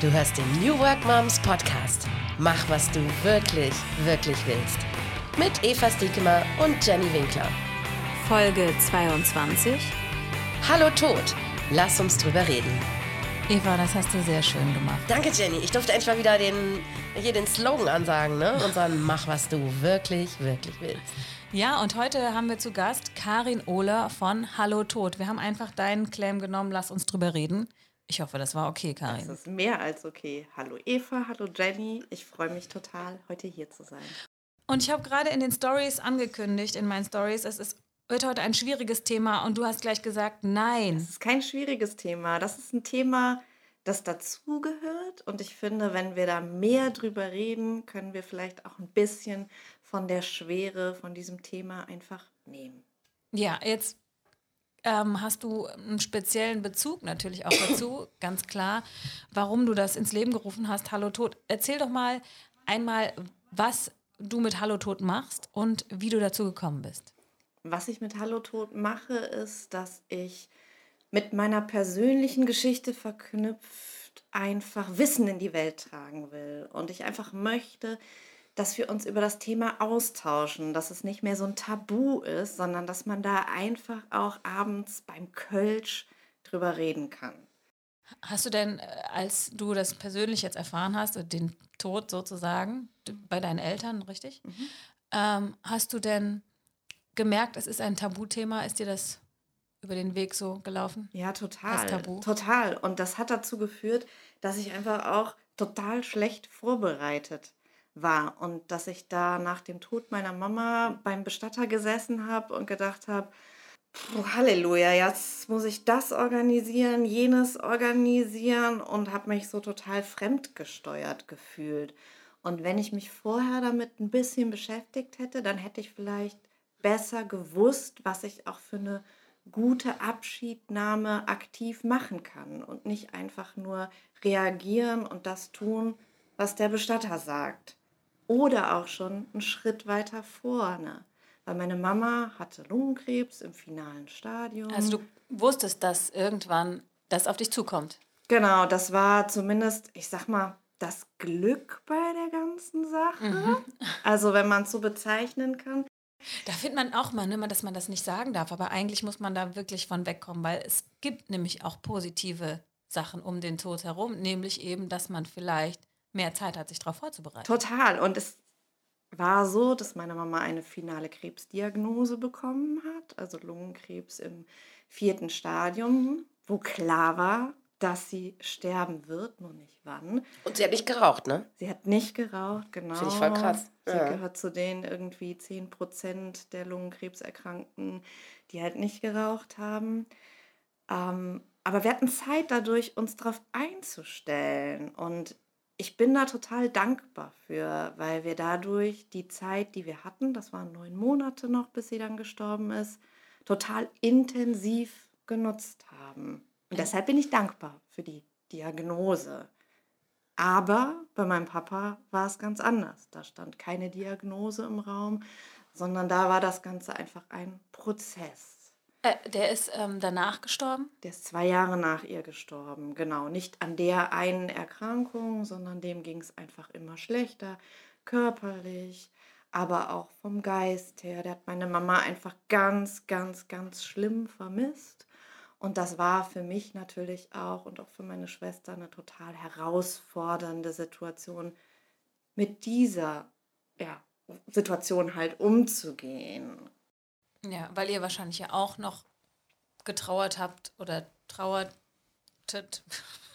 Du hörst den New Work Moms Podcast. Mach, was du wirklich, wirklich willst. Mit Eva Stiekemer und Jenny Winkler. Folge 22. Hallo Tod, lass uns drüber reden. Eva, das hast du sehr schön gemacht. Danke, Jenny. Ich durfte endlich mal wieder den, hier den Slogan ansagen, ne? Unseren Mach, was du wirklich, wirklich willst. Ja, und heute haben wir zu Gast Karin Ohler von Hallo Tod. Wir haben einfach deinen Claim genommen, lass uns drüber reden. Ich hoffe, das war okay, Karin. Das ist mehr als okay. Hallo Eva, hallo Jenny. Ich freue mich total, heute hier zu sein. Und ich habe gerade in den Stories angekündigt, in meinen Stories, es ist, wird heute ein schwieriges Thema und du hast gleich gesagt, nein. Das ist kein schwieriges Thema. Das ist ein Thema, das dazugehört. Und ich finde, wenn wir da mehr drüber reden, können wir vielleicht auch ein bisschen von der Schwere von diesem Thema einfach nehmen. Ja, jetzt ähm, hast du einen speziellen Bezug natürlich auch dazu, ganz klar, warum du das ins Leben gerufen hast, Hallo Tod. Erzähl doch mal einmal, was du mit Hallo Tod machst und wie du dazu gekommen bist. Was ich mit Hallo Tod mache, ist, dass ich mit meiner persönlichen Geschichte verknüpft einfach Wissen in die Welt tragen will. Und ich einfach möchte, dass wir uns über das Thema austauschen, dass es nicht mehr so ein Tabu ist, sondern dass man da einfach auch abends beim Kölsch drüber reden kann. Hast du denn, äh, als du das persönlich jetzt erfahren hast, den Tod sozusagen bei deinen Eltern, richtig? Mhm. Ähm, hast du denn gemerkt, es ist ein Tabuthema? Ist dir das über den Weg so gelaufen? Ja, total. Das Tabu? Total. Und das hat dazu geführt, dass ich einfach auch total schlecht vorbereitet war und dass ich da nach dem Tod meiner Mama beim Bestatter gesessen habe und gedacht habe, Halleluja, jetzt muss ich das organisieren, jenes organisieren und habe mich so total fremdgesteuert gefühlt. Und wenn ich mich vorher damit ein bisschen beschäftigt hätte, dann hätte ich vielleicht besser gewusst, was ich auch für eine gute Abschiednahme aktiv machen kann und nicht einfach nur reagieren und das tun, was der Bestatter sagt oder auch schon einen Schritt weiter vorne. Weil meine Mama hatte Lungenkrebs im finalen Stadium. Also du wusstest, dass irgendwann das auf dich zukommt. Genau, das war zumindest, ich sag mal, das Glück bei der ganzen Sache. Mhm. Also wenn man es so bezeichnen kann. Da findet man auch mal, ne, dass man das nicht sagen darf, aber eigentlich muss man da wirklich von wegkommen, weil es gibt nämlich auch positive Sachen um den Tod herum, nämlich eben, dass man vielleicht mehr Zeit hat, sich darauf vorzubereiten. Total. Und es war so, dass meine Mama eine finale Krebsdiagnose bekommen hat, also Lungenkrebs im vierten Stadium, wo klar war, dass sie sterben wird, nur nicht wann. Und sie hat nicht geraucht, ne? Sie hat nicht geraucht, genau. Finde ich voll krass. Sie ja. gehört zu den irgendwie 10 Prozent der Lungenkrebserkrankten, die halt nicht geraucht haben. Ähm, aber wir hatten Zeit dadurch, uns darauf einzustellen. Und ich bin da total dankbar für, weil wir dadurch die Zeit, die wir hatten, das waren neun Monate noch, bis sie dann gestorben ist, total intensiv genutzt haben. Und deshalb bin ich dankbar für die Diagnose. Aber bei meinem Papa war es ganz anders. Da stand keine Diagnose im Raum, sondern da war das Ganze einfach ein Prozess. Äh, der ist ähm, danach gestorben? Der ist zwei Jahre nach ihr gestorben, genau. Nicht an der einen Erkrankung, sondern dem ging es einfach immer schlechter, körperlich, aber auch vom Geist her. Der hat meine Mama einfach ganz, ganz, ganz schlimm vermisst. Und das war für mich natürlich auch und auch für meine Schwester eine total herausfordernde Situation, mit dieser ja, Situation halt umzugehen. Ja, weil ihr wahrscheinlich ja auch noch getrauert habt oder trauertet.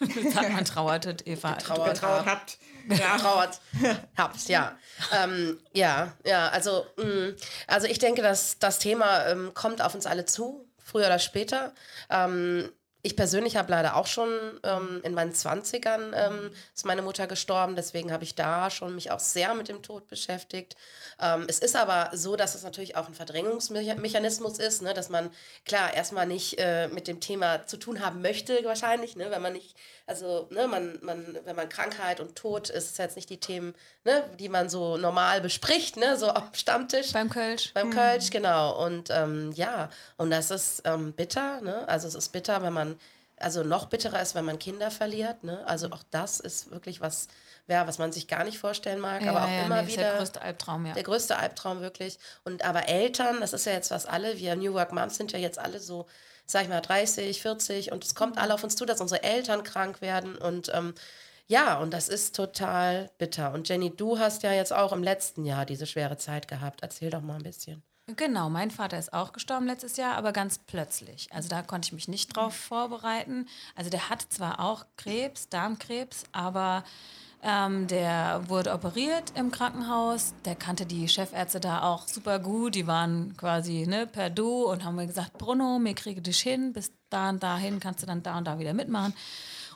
Sagt man trauertet, Eva? Getrauert, getrauert habt. Ja. Getrauert habt, ja. ähm, ja, ja, also, mh, mm, also ich denke, dass das Thema ähm, kommt auf uns alle zu, früher oder später. Ähm, ich persönlich habe leider auch schon ähm, in meinen 20ern ähm, ist meine Mutter gestorben, deswegen habe ich da schon mich auch sehr mit dem Tod beschäftigt. Ähm, es ist aber so, dass es natürlich auch ein Verdrängungsmechanismus ist, ne, dass man klar erstmal nicht äh, mit dem Thema zu tun haben möchte, wahrscheinlich, ne, wenn man nicht, also ne, man, man, wenn man Krankheit und Tod ist, ist jetzt nicht die Themen, ne, die man so normal bespricht, ne, so am Stammtisch. Beim Kölsch. Beim mhm. Kölsch, genau. Und ähm, ja, und das ist ähm, bitter, ne? Also es ist bitter, wenn man also noch bitterer ist, wenn man Kinder verliert. Ne? Also auch das ist wirklich was, ja, was man sich gar nicht vorstellen mag, Ja, aber auch ja, immer nee, ist wieder der größte Albtraum, ja. der größte Albtraum wirklich. Und aber Eltern, das ist ja jetzt was alle, wir New Work Moms sind ja jetzt alle so, sag ich mal, 30, 40 und es kommt alle auf uns zu, dass unsere Eltern krank werden und ähm, ja, und das ist total bitter. Und Jenny, du hast ja jetzt auch im letzten Jahr diese schwere Zeit gehabt. Erzähl doch mal ein bisschen. Genau, mein Vater ist auch gestorben letztes Jahr, aber ganz plötzlich. Also da konnte ich mich nicht drauf vorbereiten. Also der hat zwar auch Krebs, Darmkrebs, aber ähm, der wurde operiert im Krankenhaus. Der kannte die Chefärzte da auch super gut. Die waren quasi ne, per Du und haben mir gesagt, Bruno, mir kriege dich hin, bis da und dahin kannst du dann da und da wieder mitmachen.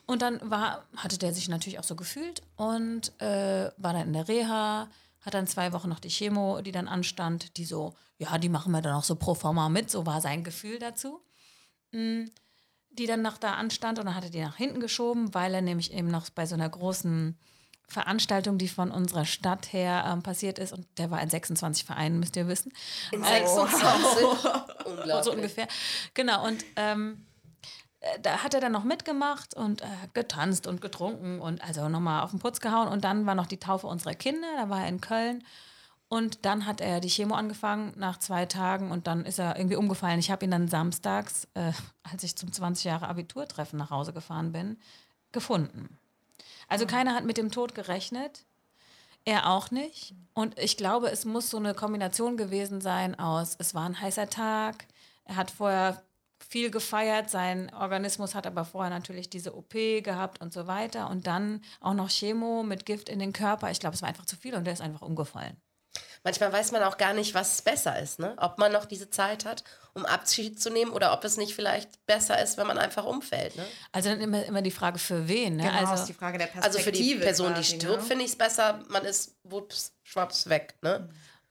Und dann war, hatte der sich natürlich auch so gefühlt und äh, war dann in der Reha, hat dann zwei Wochen noch die Chemo, die dann anstand, die so, ja, die machen wir dann auch so pro forma mit, so war sein Gefühl dazu. Mm, Die dann noch da anstand und dann hat er die nach hinten geschoben, weil er nämlich eben noch bei so einer großen Veranstaltung, die von unserer Stadt her ähm, passiert ist, und der war in 26 Vereinen, müsst ihr wissen. In Äh, 26? Unglaublich. so ungefähr. Genau, und ähm, äh, da hat er dann noch mitgemacht und äh, getanzt und getrunken und also nochmal auf den Putz gehauen. Und dann war noch die Taufe unserer Kinder, da war er in Köln. Und dann hat er die Chemo angefangen nach zwei Tagen und dann ist er irgendwie umgefallen. Ich habe ihn dann samstags, äh, als ich zum 20 Jahre Abiturtreffen nach Hause gefahren bin, gefunden. Also keiner hat mit dem Tod gerechnet. Er auch nicht. Und ich glaube, es muss so eine Kombination gewesen sein aus, es war ein heißer Tag, er hat vorher viel gefeiert, sein Organismus hat aber vorher natürlich diese OP gehabt und so weiter. Und dann auch noch Chemo mit Gift in den Körper. Ich glaube, es war einfach zu viel und der ist einfach umgefallen. Manchmal weiß man auch gar nicht, was besser ist, ne? Ob man noch diese Zeit hat, um Abschied zu nehmen oder ob es nicht vielleicht besser ist, wenn man einfach umfällt, ne? Also dann immer, immer die Frage, für wen? Ne? Genau, also, ist die Frage der Perspektive. Also für die Person, die quasi, stirbt, ne? finde ich es besser, man ist wups, schwaps weg, ne?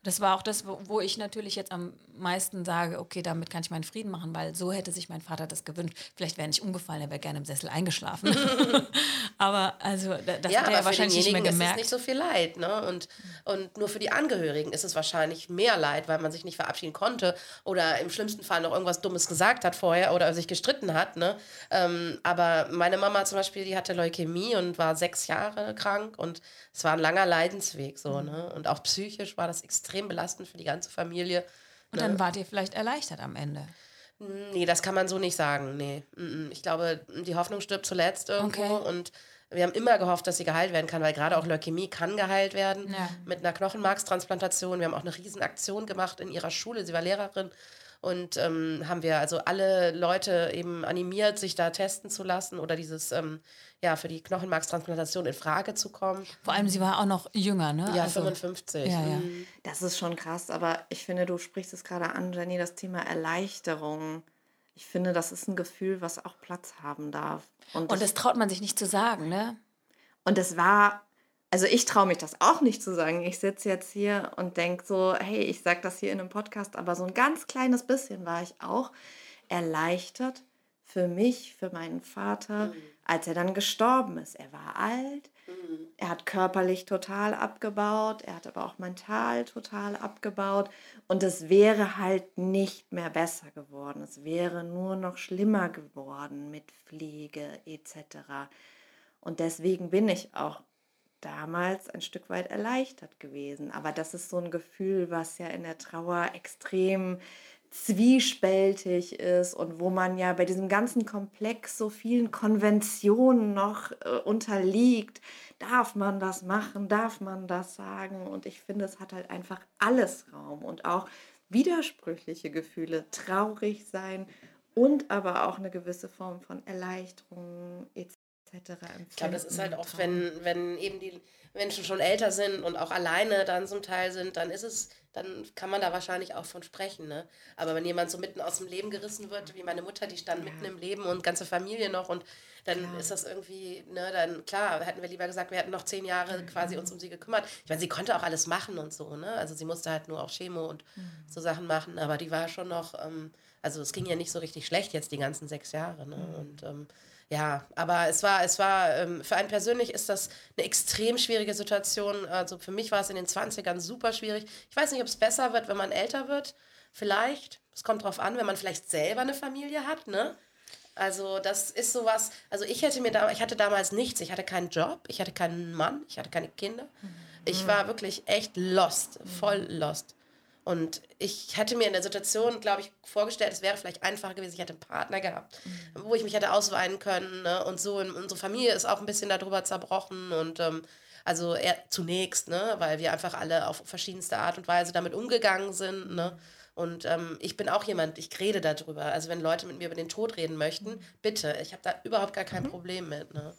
Das war auch das, wo, ich natürlich jetzt am meisten sage, okay, damit kann ich meinen Frieden machen, weil so hätte sich mein Vater das gewünscht. Vielleicht wäre nicht umgefallen, er wäre gerne im Sessel eingeschlafen. aber also da- das ja, hat er ja wahrscheinlich nicht mehr denjenigen ist es gemerkt. nicht so viel Leid, ne? Und, und nur für die Angehörigen ist es wahrscheinlich mehr Leid, weil man sich nicht verabschieden konnte oder im schlimmsten Fall noch irgendwas Dummes gesagt hat vorher oder sich gestritten hat, ne? Ähm, aber meine Mama zum Beispiel, die hatte Leukämie und war sechs Jahre krank und es war ein langer Leidensweg so, ne? Und auch psychisch war das extrem belastend für die ganze Familie. Und dann wart ihr vielleicht erleichtert am Ende. Nee, das kann man so nicht sagen. Nee. Ich glaube, die Hoffnung stirbt zuletzt irgendwo. Okay. Und wir haben immer gehofft, dass sie geheilt werden kann, weil gerade auch Leukämie kann geheilt werden Ja. mit einer Knochenmarkstransplantation. Wir haben auch eine Riesenaktion gemacht in ihrer Schule. Sie war Lehrerin. Und ähm, haben wir also alle Leute eben animiert, sich da testen zu lassen oder dieses, ähm, ja, für die Knochenmarkstransplantation in Frage zu kommen. Vor allem, sie war auch noch jünger, ne? Ja, Also- 55. Ja, ja. Mm. Das ist schon krass, aber ich finde, du sprichst es gerade an, Jenny, das Thema Erleichterung. Ich finde, das ist ein Gefühl, was auch Platz haben darf. Und, Und ich, das traut man sich nicht zu sagen, ne? und es war, also ich traue mich das auch nicht zu sagen. Ich sitze jetzt hier und denke so, hey, ich sage das hier in einem Podcast, aber so ein ganz kleines bisschen war ich auch erleichtert für mich, für meinen Vater, als er dann gestorben ist. Er war alt, er hat körperlich total abgebaut, er hat aber auch mental total abgebaut und es wäre halt nicht mehr besser geworden. Es wäre nur noch schlimmer geworden mit Pflege etc. Und deswegen bin ich auch damals ein Stück weit erleichtert gewesen. Aber das ist so ein Gefühl, was ja in der Trauer extrem zwiespältig ist und wo man ja bei diesem ganzen Komplex so vielen Konventionen noch äh, unterliegt. Darf man das machen? Darf man das sagen? Und ich finde, es hat halt einfach alles Raum und auch widersprüchliche Gefühle, traurig sein und aber auch eine gewisse Form von Erleichterung etc. Ich glaube, das ist halt oft, wenn, wenn eben die Menschen schon älter sind und auch alleine dann zum Teil sind, dann ist es, dann kann man da wahrscheinlich auch von sprechen. Ne? Aber wenn jemand so mitten aus dem Leben gerissen wird, wie meine Mutter, die stand mitten im Leben und ganze Familie noch und dann ist das irgendwie, ne, dann klar, hätten wir lieber gesagt, wir hätten noch zehn Jahre quasi uns um sie gekümmert. Ich meine, sie konnte auch alles machen und so, ne? Also sie musste halt nur auch Chemo und so Sachen machen, aber die war schon noch, ähm, also es ging ja nicht so richtig schlecht jetzt die ganzen sechs Jahre, ne? Und ähm, ja, aber es war, es war, ähm, für einen persönlich ist das eine extrem schwierige Situation. Also für mich war es in den 20ern super schwierig. Ich weiß nicht, ob es besser wird, wenn man älter wird. Vielleicht. Es kommt drauf an, wenn man vielleicht selber eine Familie hat, ne? Also das ist sowas, also ich hätte mir da, ich hatte damals nichts, ich hatte keinen Job, ich hatte keinen Mann, ich hatte keine Kinder. Ich war wirklich echt lost, voll lost. Und ich hätte mir in der Situation, glaube ich, vorgestellt, es wäre vielleicht einfacher gewesen, ich hätte einen Partner gehabt, mhm. wo ich mich hätte ausweinen können. Ne? Und so, in, unsere Familie ist auch ein bisschen darüber zerbrochen. Und ähm, also er, zunächst, ne? weil wir einfach alle auf verschiedenste Art und Weise damit umgegangen sind. Ne? Und ähm, ich bin auch jemand, ich rede darüber. Also wenn Leute mit mir über den Tod reden möchten, mhm. bitte, ich habe da überhaupt gar kein mhm. Problem mit. Ne?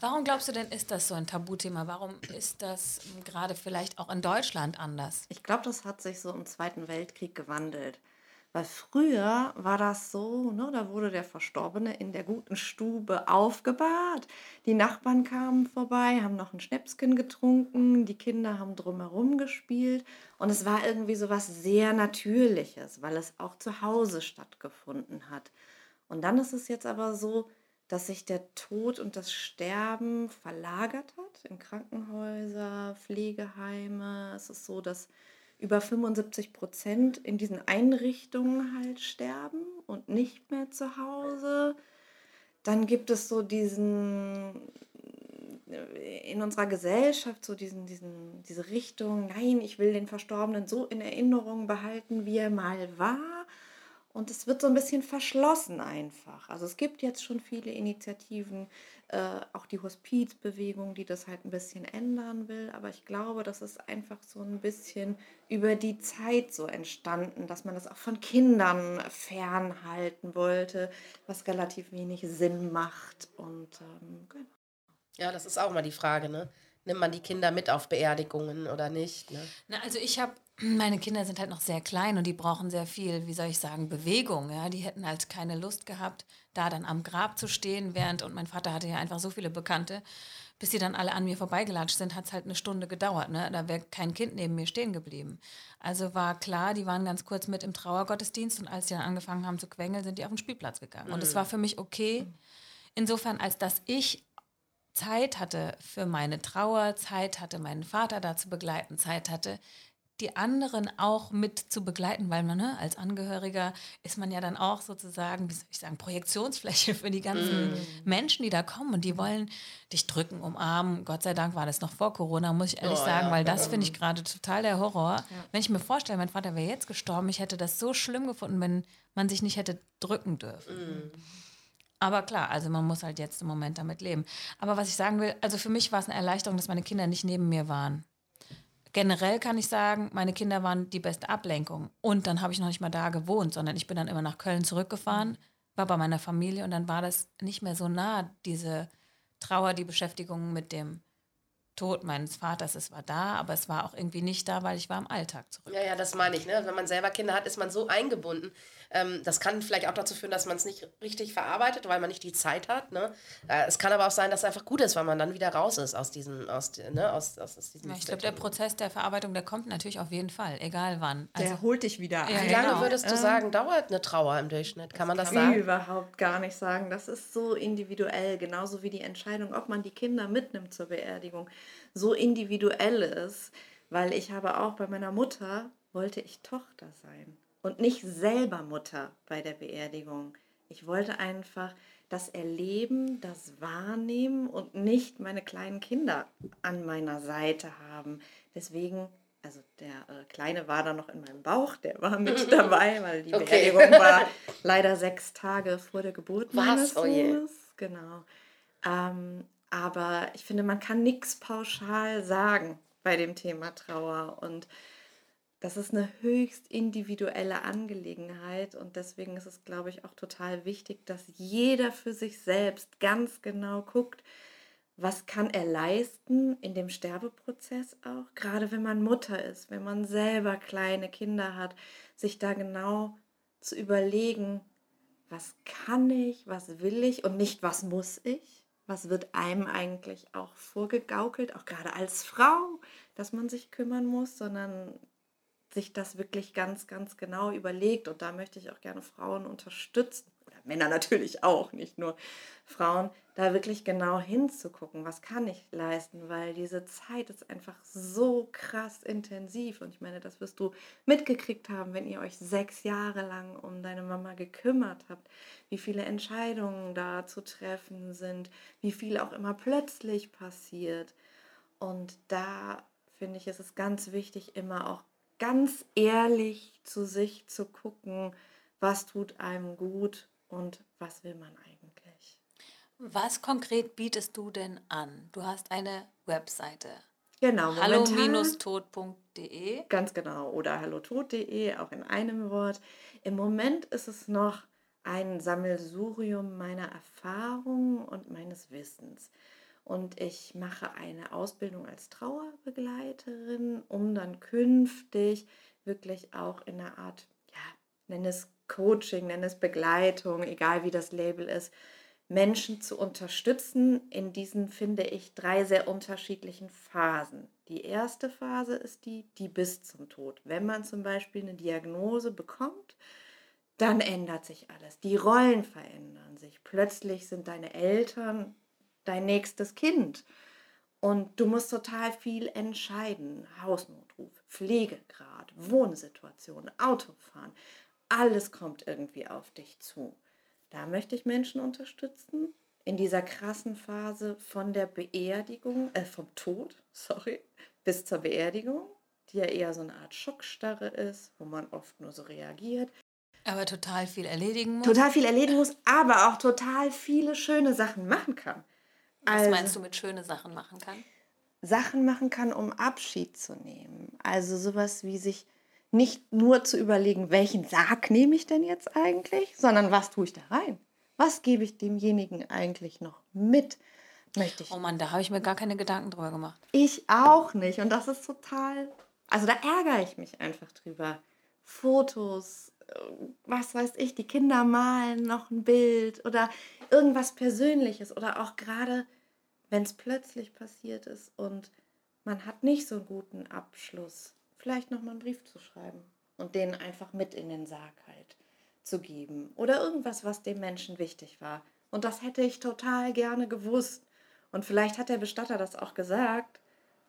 Warum glaubst du denn, ist das so ein Tabuthema? Warum ist das gerade vielleicht auch in Deutschland anders? Ich glaube, das hat sich so im Zweiten Weltkrieg gewandelt. Weil früher war das so, ne, da wurde der Verstorbene in der guten Stube aufgebahrt. Die Nachbarn kamen vorbei, haben noch ein Schnäpschen getrunken, die Kinder haben drumherum gespielt. Und es war irgendwie so was sehr Natürliches, weil es auch zu Hause stattgefunden hat. Und dann ist es jetzt aber so, dass sich der Tod und das Sterben verlagert hat in Krankenhäuser, Pflegeheime. Es ist so, dass über 75 Prozent in diesen Einrichtungen halt sterben und nicht mehr zu Hause. Dann gibt es so diesen in unserer Gesellschaft so diesen, diesen, diese Richtung, nein, ich will den Verstorbenen so in Erinnerung behalten, wie er mal war. Und es wird so ein bisschen verschlossen einfach. Also es gibt jetzt schon viele Initiativen, äh, auch die Hospizbewegung, die das halt ein bisschen ändern will. Aber ich glaube, das ist einfach so ein bisschen über die Zeit so entstanden, dass man das auch von Kindern fernhalten wollte, was relativ wenig Sinn macht. Und ähm, genau. Ja, das ist auch mal die Frage, ne? Nimmt man die Kinder mit auf Beerdigungen oder nicht? Ne? Na, also ich habe meine Kinder sind halt noch sehr klein und die brauchen sehr viel, wie soll ich sagen, Bewegung. Ja? Die hätten halt keine Lust gehabt, da dann am Grab zu stehen, während, und mein Vater hatte ja einfach so viele Bekannte, bis sie dann alle an mir vorbeigelatscht sind, hat es halt eine Stunde gedauert. Ne? Da wäre kein Kind neben mir stehen geblieben. Also war klar, die waren ganz kurz mit im Trauergottesdienst und als sie dann angefangen haben zu quengeln, sind die auf den Spielplatz gegangen. Mhm. Und es war für mich okay, insofern, als dass ich Zeit hatte für meine Trauer, Zeit hatte, meinen Vater da zu begleiten, Zeit hatte, die anderen auch mit zu begleiten, weil man ne, als Angehöriger ist man ja dann auch sozusagen, wie soll ich sagen, Projektionsfläche für die ganzen mm. Menschen, die da kommen und die wollen dich drücken, umarmen. Gott sei Dank war das noch vor Corona, muss ich ehrlich oh, sagen, ja, weil das finde ich gerade total der Horror. Ja. Wenn ich mir vorstelle, mein Vater wäre jetzt gestorben, ich hätte das so schlimm gefunden, wenn man sich nicht hätte drücken dürfen. Mm. Aber klar, also man muss halt jetzt im Moment damit leben. Aber was ich sagen will, also für mich war es eine Erleichterung, dass meine Kinder nicht neben mir waren. Generell kann ich sagen, meine Kinder waren die beste Ablenkung. Und dann habe ich noch nicht mal da gewohnt, sondern ich bin dann immer nach Köln zurückgefahren, war bei meiner Familie und dann war das nicht mehr so nah, diese Trauer, die Beschäftigung mit dem Tod meines Vaters, es war da, aber es war auch irgendwie nicht da, weil ich war im Alltag zurück. Ja, ja, das meine ich. Ne? Wenn man selber Kinder hat, ist man so eingebunden. Ähm, das kann vielleicht auch dazu führen, dass man es nicht richtig verarbeitet, weil man nicht die Zeit hat. Ne? Äh, es kann aber auch sein, dass es einfach gut ist, weil man dann wieder raus ist aus diesem, aus, ne? aus, aus, aus diesem ja, Ich glaube, der Prozess der Verarbeitung, der kommt natürlich auf jeden Fall, egal wann. Also, der holt dich wieder ein. Wie lange genau. würdest du ähm, sagen, dauert eine Trauer im Durchschnitt? Kann das man das kann sagen? Ich überhaupt gar nicht sagen. Das ist so individuell, genauso wie die Entscheidung, ob man die Kinder mitnimmt zur Beerdigung so individuell ist, weil ich habe auch bei meiner Mutter wollte ich Tochter sein und nicht selber Mutter bei der Beerdigung. Ich wollte einfach das Erleben, das Wahrnehmen und nicht meine kleinen Kinder an meiner Seite haben. Deswegen, also der äh, Kleine war da noch in meinem Bauch, der war mit dabei, weil die okay. Beerdigung war leider sechs Tage vor der Geburt Was? meines oh Sohnes. Genau. Ähm, aber ich finde, man kann nichts pauschal sagen bei dem Thema Trauer. Und das ist eine höchst individuelle Angelegenheit. Und deswegen ist es, glaube ich, auch total wichtig, dass jeder für sich selbst ganz genau guckt, was kann er leisten in dem Sterbeprozess auch, gerade wenn man Mutter ist, wenn man selber kleine Kinder hat, sich da genau zu überlegen, was kann ich, was will ich und nicht, was muss ich was wird einem eigentlich auch vorgegaukelt, auch gerade als Frau, dass man sich kümmern muss, sondern sich das wirklich ganz, ganz genau überlegt. Und da möchte ich auch gerne Frauen unterstützen, oder Männer natürlich auch, nicht nur Frauen, da wirklich genau hinzugucken, was kann ich leisten, weil diese Zeit ist einfach so krass intensiv. Und ich meine, das wirst du mitgekriegt haben, wenn ihr euch sechs Jahre lang um deine Mama gekümmert habt, wie viele Entscheidungen da zu treffen sind, wie viel auch immer plötzlich passiert. Und da finde ich, ist es ganz wichtig, immer auch ganz ehrlich zu sich zu gucken, was tut einem gut und was will man eigentlich. Was konkret bietest du denn an? Du hast eine Webseite. Genau, hallo-tod.de. Ganz genau. Oder hallotod.de, auch in einem Wort. Im Moment ist es noch ein Sammelsurium meiner Erfahrungen und meines Wissens. Und ich mache eine Ausbildung als Trauerbegleiterin, um dann künftig wirklich auch in einer Art, ja, nenne es Coaching, nenne es Begleitung, egal wie das Label ist, Menschen zu unterstützen in diesen, finde ich, drei sehr unterschiedlichen Phasen. Die erste Phase ist die, die bis zum Tod. Wenn man zum Beispiel eine Diagnose bekommt, dann ändert sich alles. Die Rollen verändern sich. Plötzlich sind deine Eltern dein nächstes Kind. Und du musst total viel entscheiden. Hausnotruf, Pflegegrad, Wohnsituation, Autofahren. Alles kommt irgendwie auf dich zu. Da möchte ich Menschen unterstützen in dieser krassen Phase von der Beerdigung, äh, vom Tod, sorry, bis zur Beerdigung, die ja eher so eine Art Schockstarre ist, wo man oft nur so reagiert. Aber total viel erledigen muss. Total viel erledigen muss, aber auch total viele schöne Sachen machen kann. Was also, meinst du mit schöne Sachen machen kann? Sachen machen kann, um Abschied zu nehmen. Also sowas wie sich nicht nur zu überlegen, welchen Sarg nehme ich denn jetzt eigentlich, sondern was tue ich da rein? Was gebe ich demjenigen eigentlich noch mit? Möchte ich. Oh Mann, da habe ich mir gar keine Gedanken drüber gemacht. Ich auch nicht. Und das ist total. Also da ärgere ich mich einfach drüber. Fotos, äh, was weiß ich, die Kinder malen noch ein Bild oder irgendwas Persönliches oder auch gerade, wenn es plötzlich passiert ist und man hat nicht so einen guten Abschluss vielleicht nochmal einen Brief zu schreiben und den einfach mit in den Sarg halt zu geben. Oder irgendwas, was dem Menschen wichtig war. Und das hätte ich total gerne gewusst. Und vielleicht hat der Bestatter das auch gesagt,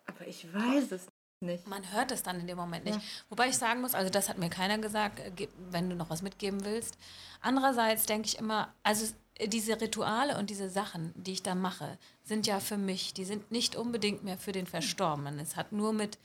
aber ich weiß es nicht. Man hört es dann in dem Moment nicht. Ja. Wobei ich sagen muss, also das hat mir keiner gesagt, äh, wenn du noch was mitgeben willst. Andererseits denke ich immer, also diese Rituale und diese Sachen, die ich da mache, sind ja für mich, die sind nicht unbedingt mehr für den Verstorbenen. Es hat nur mit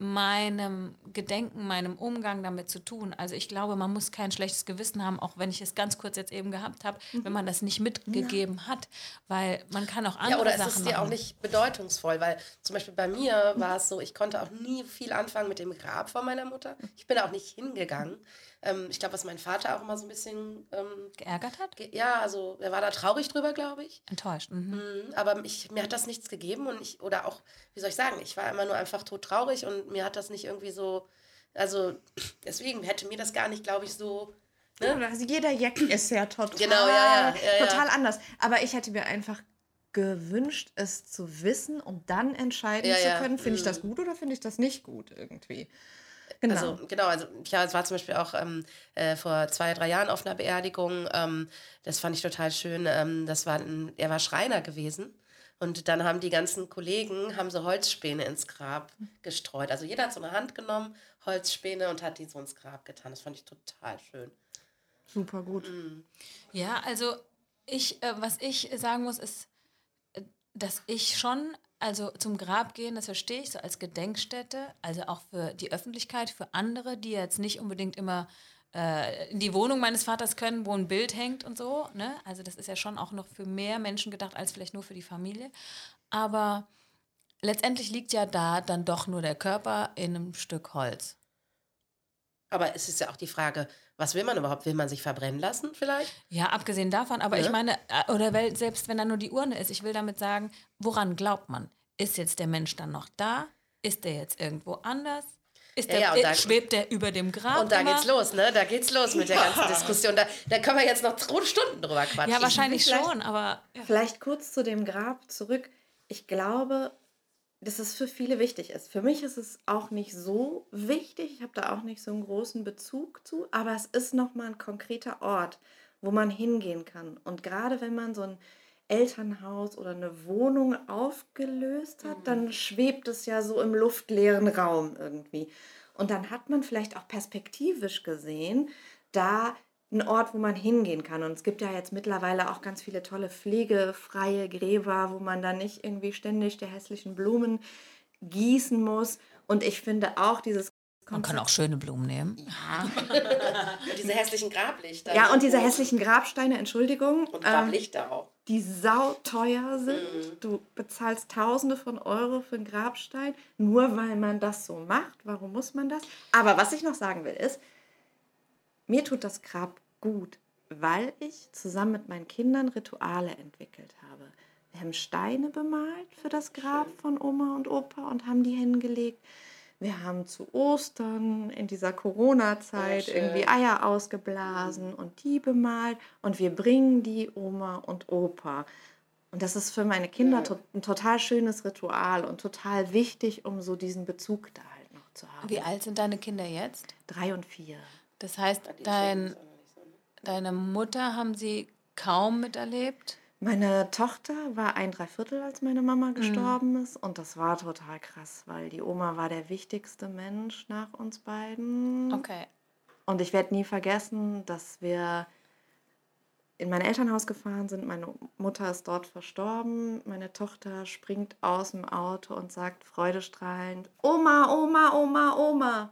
meinem Gedenken, meinem Umgang damit zu tun. Also ich glaube, man muss kein schlechtes Gewissen haben, auch wenn ich es ganz kurz jetzt eben gehabt habe, mhm. wenn man das nicht mitgegeben ja. hat, weil man kann auch andere ja, oder Sachen ist es dir auch nicht bedeutungsvoll, weil zum Beispiel bei mir war es so, ich konnte auch nie viel anfangen mit dem Grab von meiner Mutter. Ich bin auch nicht hingegangen. Ähm, ich glaube, was mein Vater auch immer so ein bisschen ähm, geärgert hat. Ge ja, also er war da traurig drüber, glaube ich. Enttäuscht. Mhm. Mhm, aber ich, mir hat das nichts gegeben und ich, oder auch, wie soll ich sagen, ich war immer nur einfach tot traurig und mir hat das nicht irgendwie so, also deswegen hätte mir das gar nicht, glaube ich, so. Ne? Ja, also jeder Jack ist ja total, genau, ja, ja, total anders. Aber ich hätte mir einfach gewünscht, es zu wissen, um dann entscheiden zu können, finde ich das mhm. gut oder finde ich das nicht gut irgendwie. Genau. Also, genau, also ja, es war zum Beispiel auch ähm, äh, vor zwei, drei Jahren auf einer Beerdigung. Ähm, das fand ich total schön. Ähm, das war ein, er war Schreiner gewesen. Und dann haben die ganzen Kollegen haben so Holzspäne ins Grab gestreut. Also jeder hat so eine Hand genommen, Holzspäne und hat die so ins Grab getan. Das fand ich total schön. Super gut. Mhm. Ja, also ich, äh, was ich sagen muss, ist, äh, dass ich schon also zum Grab gehen, das verstehe ich so als Gedenkstätte, also auch für die Öffentlichkeit, für andere, die jetzt nicht unbedingt immer äh, in die Wohnung meines Vaters können, wo ein Bild hängt und so. Ne? Also das ist ja schon auch noch für mehr Menschen gedacht als vielleicht nur für die Familie. Aber letztendlich liegt ja da dann doch nur der Körper in einem Stück Holz. Aber es ist ja auch die Frage, was will man überhaupt? Will man sich verbrennen lassen vielleicht? Ja, abgesehen davon, aber ja. ich meine, äh, oder selbst wenn da nur die Urne ist, ich will damit sagen, woran glaubt man? Ist jetzt der Mensch dann noch da? Ist der jetzt irgendwo anders? Ist der, ja, ja, da, schwebt der über dem Grab? Und da immer? geht's los, ne? Da geht's los mit der ganzen Diskussion. Da, da können wir jetzt noch Stunden drüber quatschen. Ja, wahrscheinlich schon, aber. Ja. Vielleicht kurz zu dem Grab zurück. Ich glaube, dass es für viele wichtig ist. Für mich ist es auch nicht so wichtig. Ich habe da auch nicht so einen großen Bezug zu, aber es ist nochmal ein konkreter Ort, wo man hingehen kann. Und gerade wenn man so ein Elternhaus oder eine Wohnung aufgelöst hat, dann schwebt es ja so im luftleeren Raum irgendwie. Und dann hat man vielleicht auch perspektivisch gesehen, da ein Ort, wo man hingehen kann. Und es gibt ja jetzt mittlerweile auch ganz viele tolle pflegefreie Gräber, wo man dann nicht irgendwie ständig die hässlichen Blumen gießen muss. Und ich finde auch dieses Man kann auch schöne Blumen nehmen. Und diese hässlichen Grablichter. Ja, und diese hässlichen Grabsteine, Entschuldigung, Und ähm, Grablichter auch. die sauteuer Mhm. sind. Du bezahlst Tausende von Euro für einen Grabstein, nur weil man das so macht. Warum muss man das? Aber was ich noch sagen will, ist, mir tut das Grab gut, weil ich zusammen mit meinen Kindern Rituale entwickelt habe. Wir haben Steine bemalt für das Grab von Oma und Opa und haben die hingelegt. Wir haben zu Ostern in dieser Corona-Zeit Oh, irgendwie Eier ausgeblasen und die bemalt und wir bringen die Oma und Opa. Und das ist für meine Kinder to ein total schönes Ritual und total wichtig, um so diesen Bezug da halt noch zu haben. Wie alt sind deine Kinder jetzt? Drei und vier. Das heißt, dein, deine Mutter haben sie kaum miterlebt? Meine Tochter war ein Dreiviertel, als meine Mama gestorben ist. Und das war total krass, weil die Oma war der wichtigste Mensch nach uns beiden. Okay. Und ich werde nie vergessen, dass wir in mein Elternhaus gefahren sind. Meine Mutter ist dort verstorben. Meine Tochter springt aus dem Auto und sagt freudestrahlend, Oma, Oma, Oma, Oma.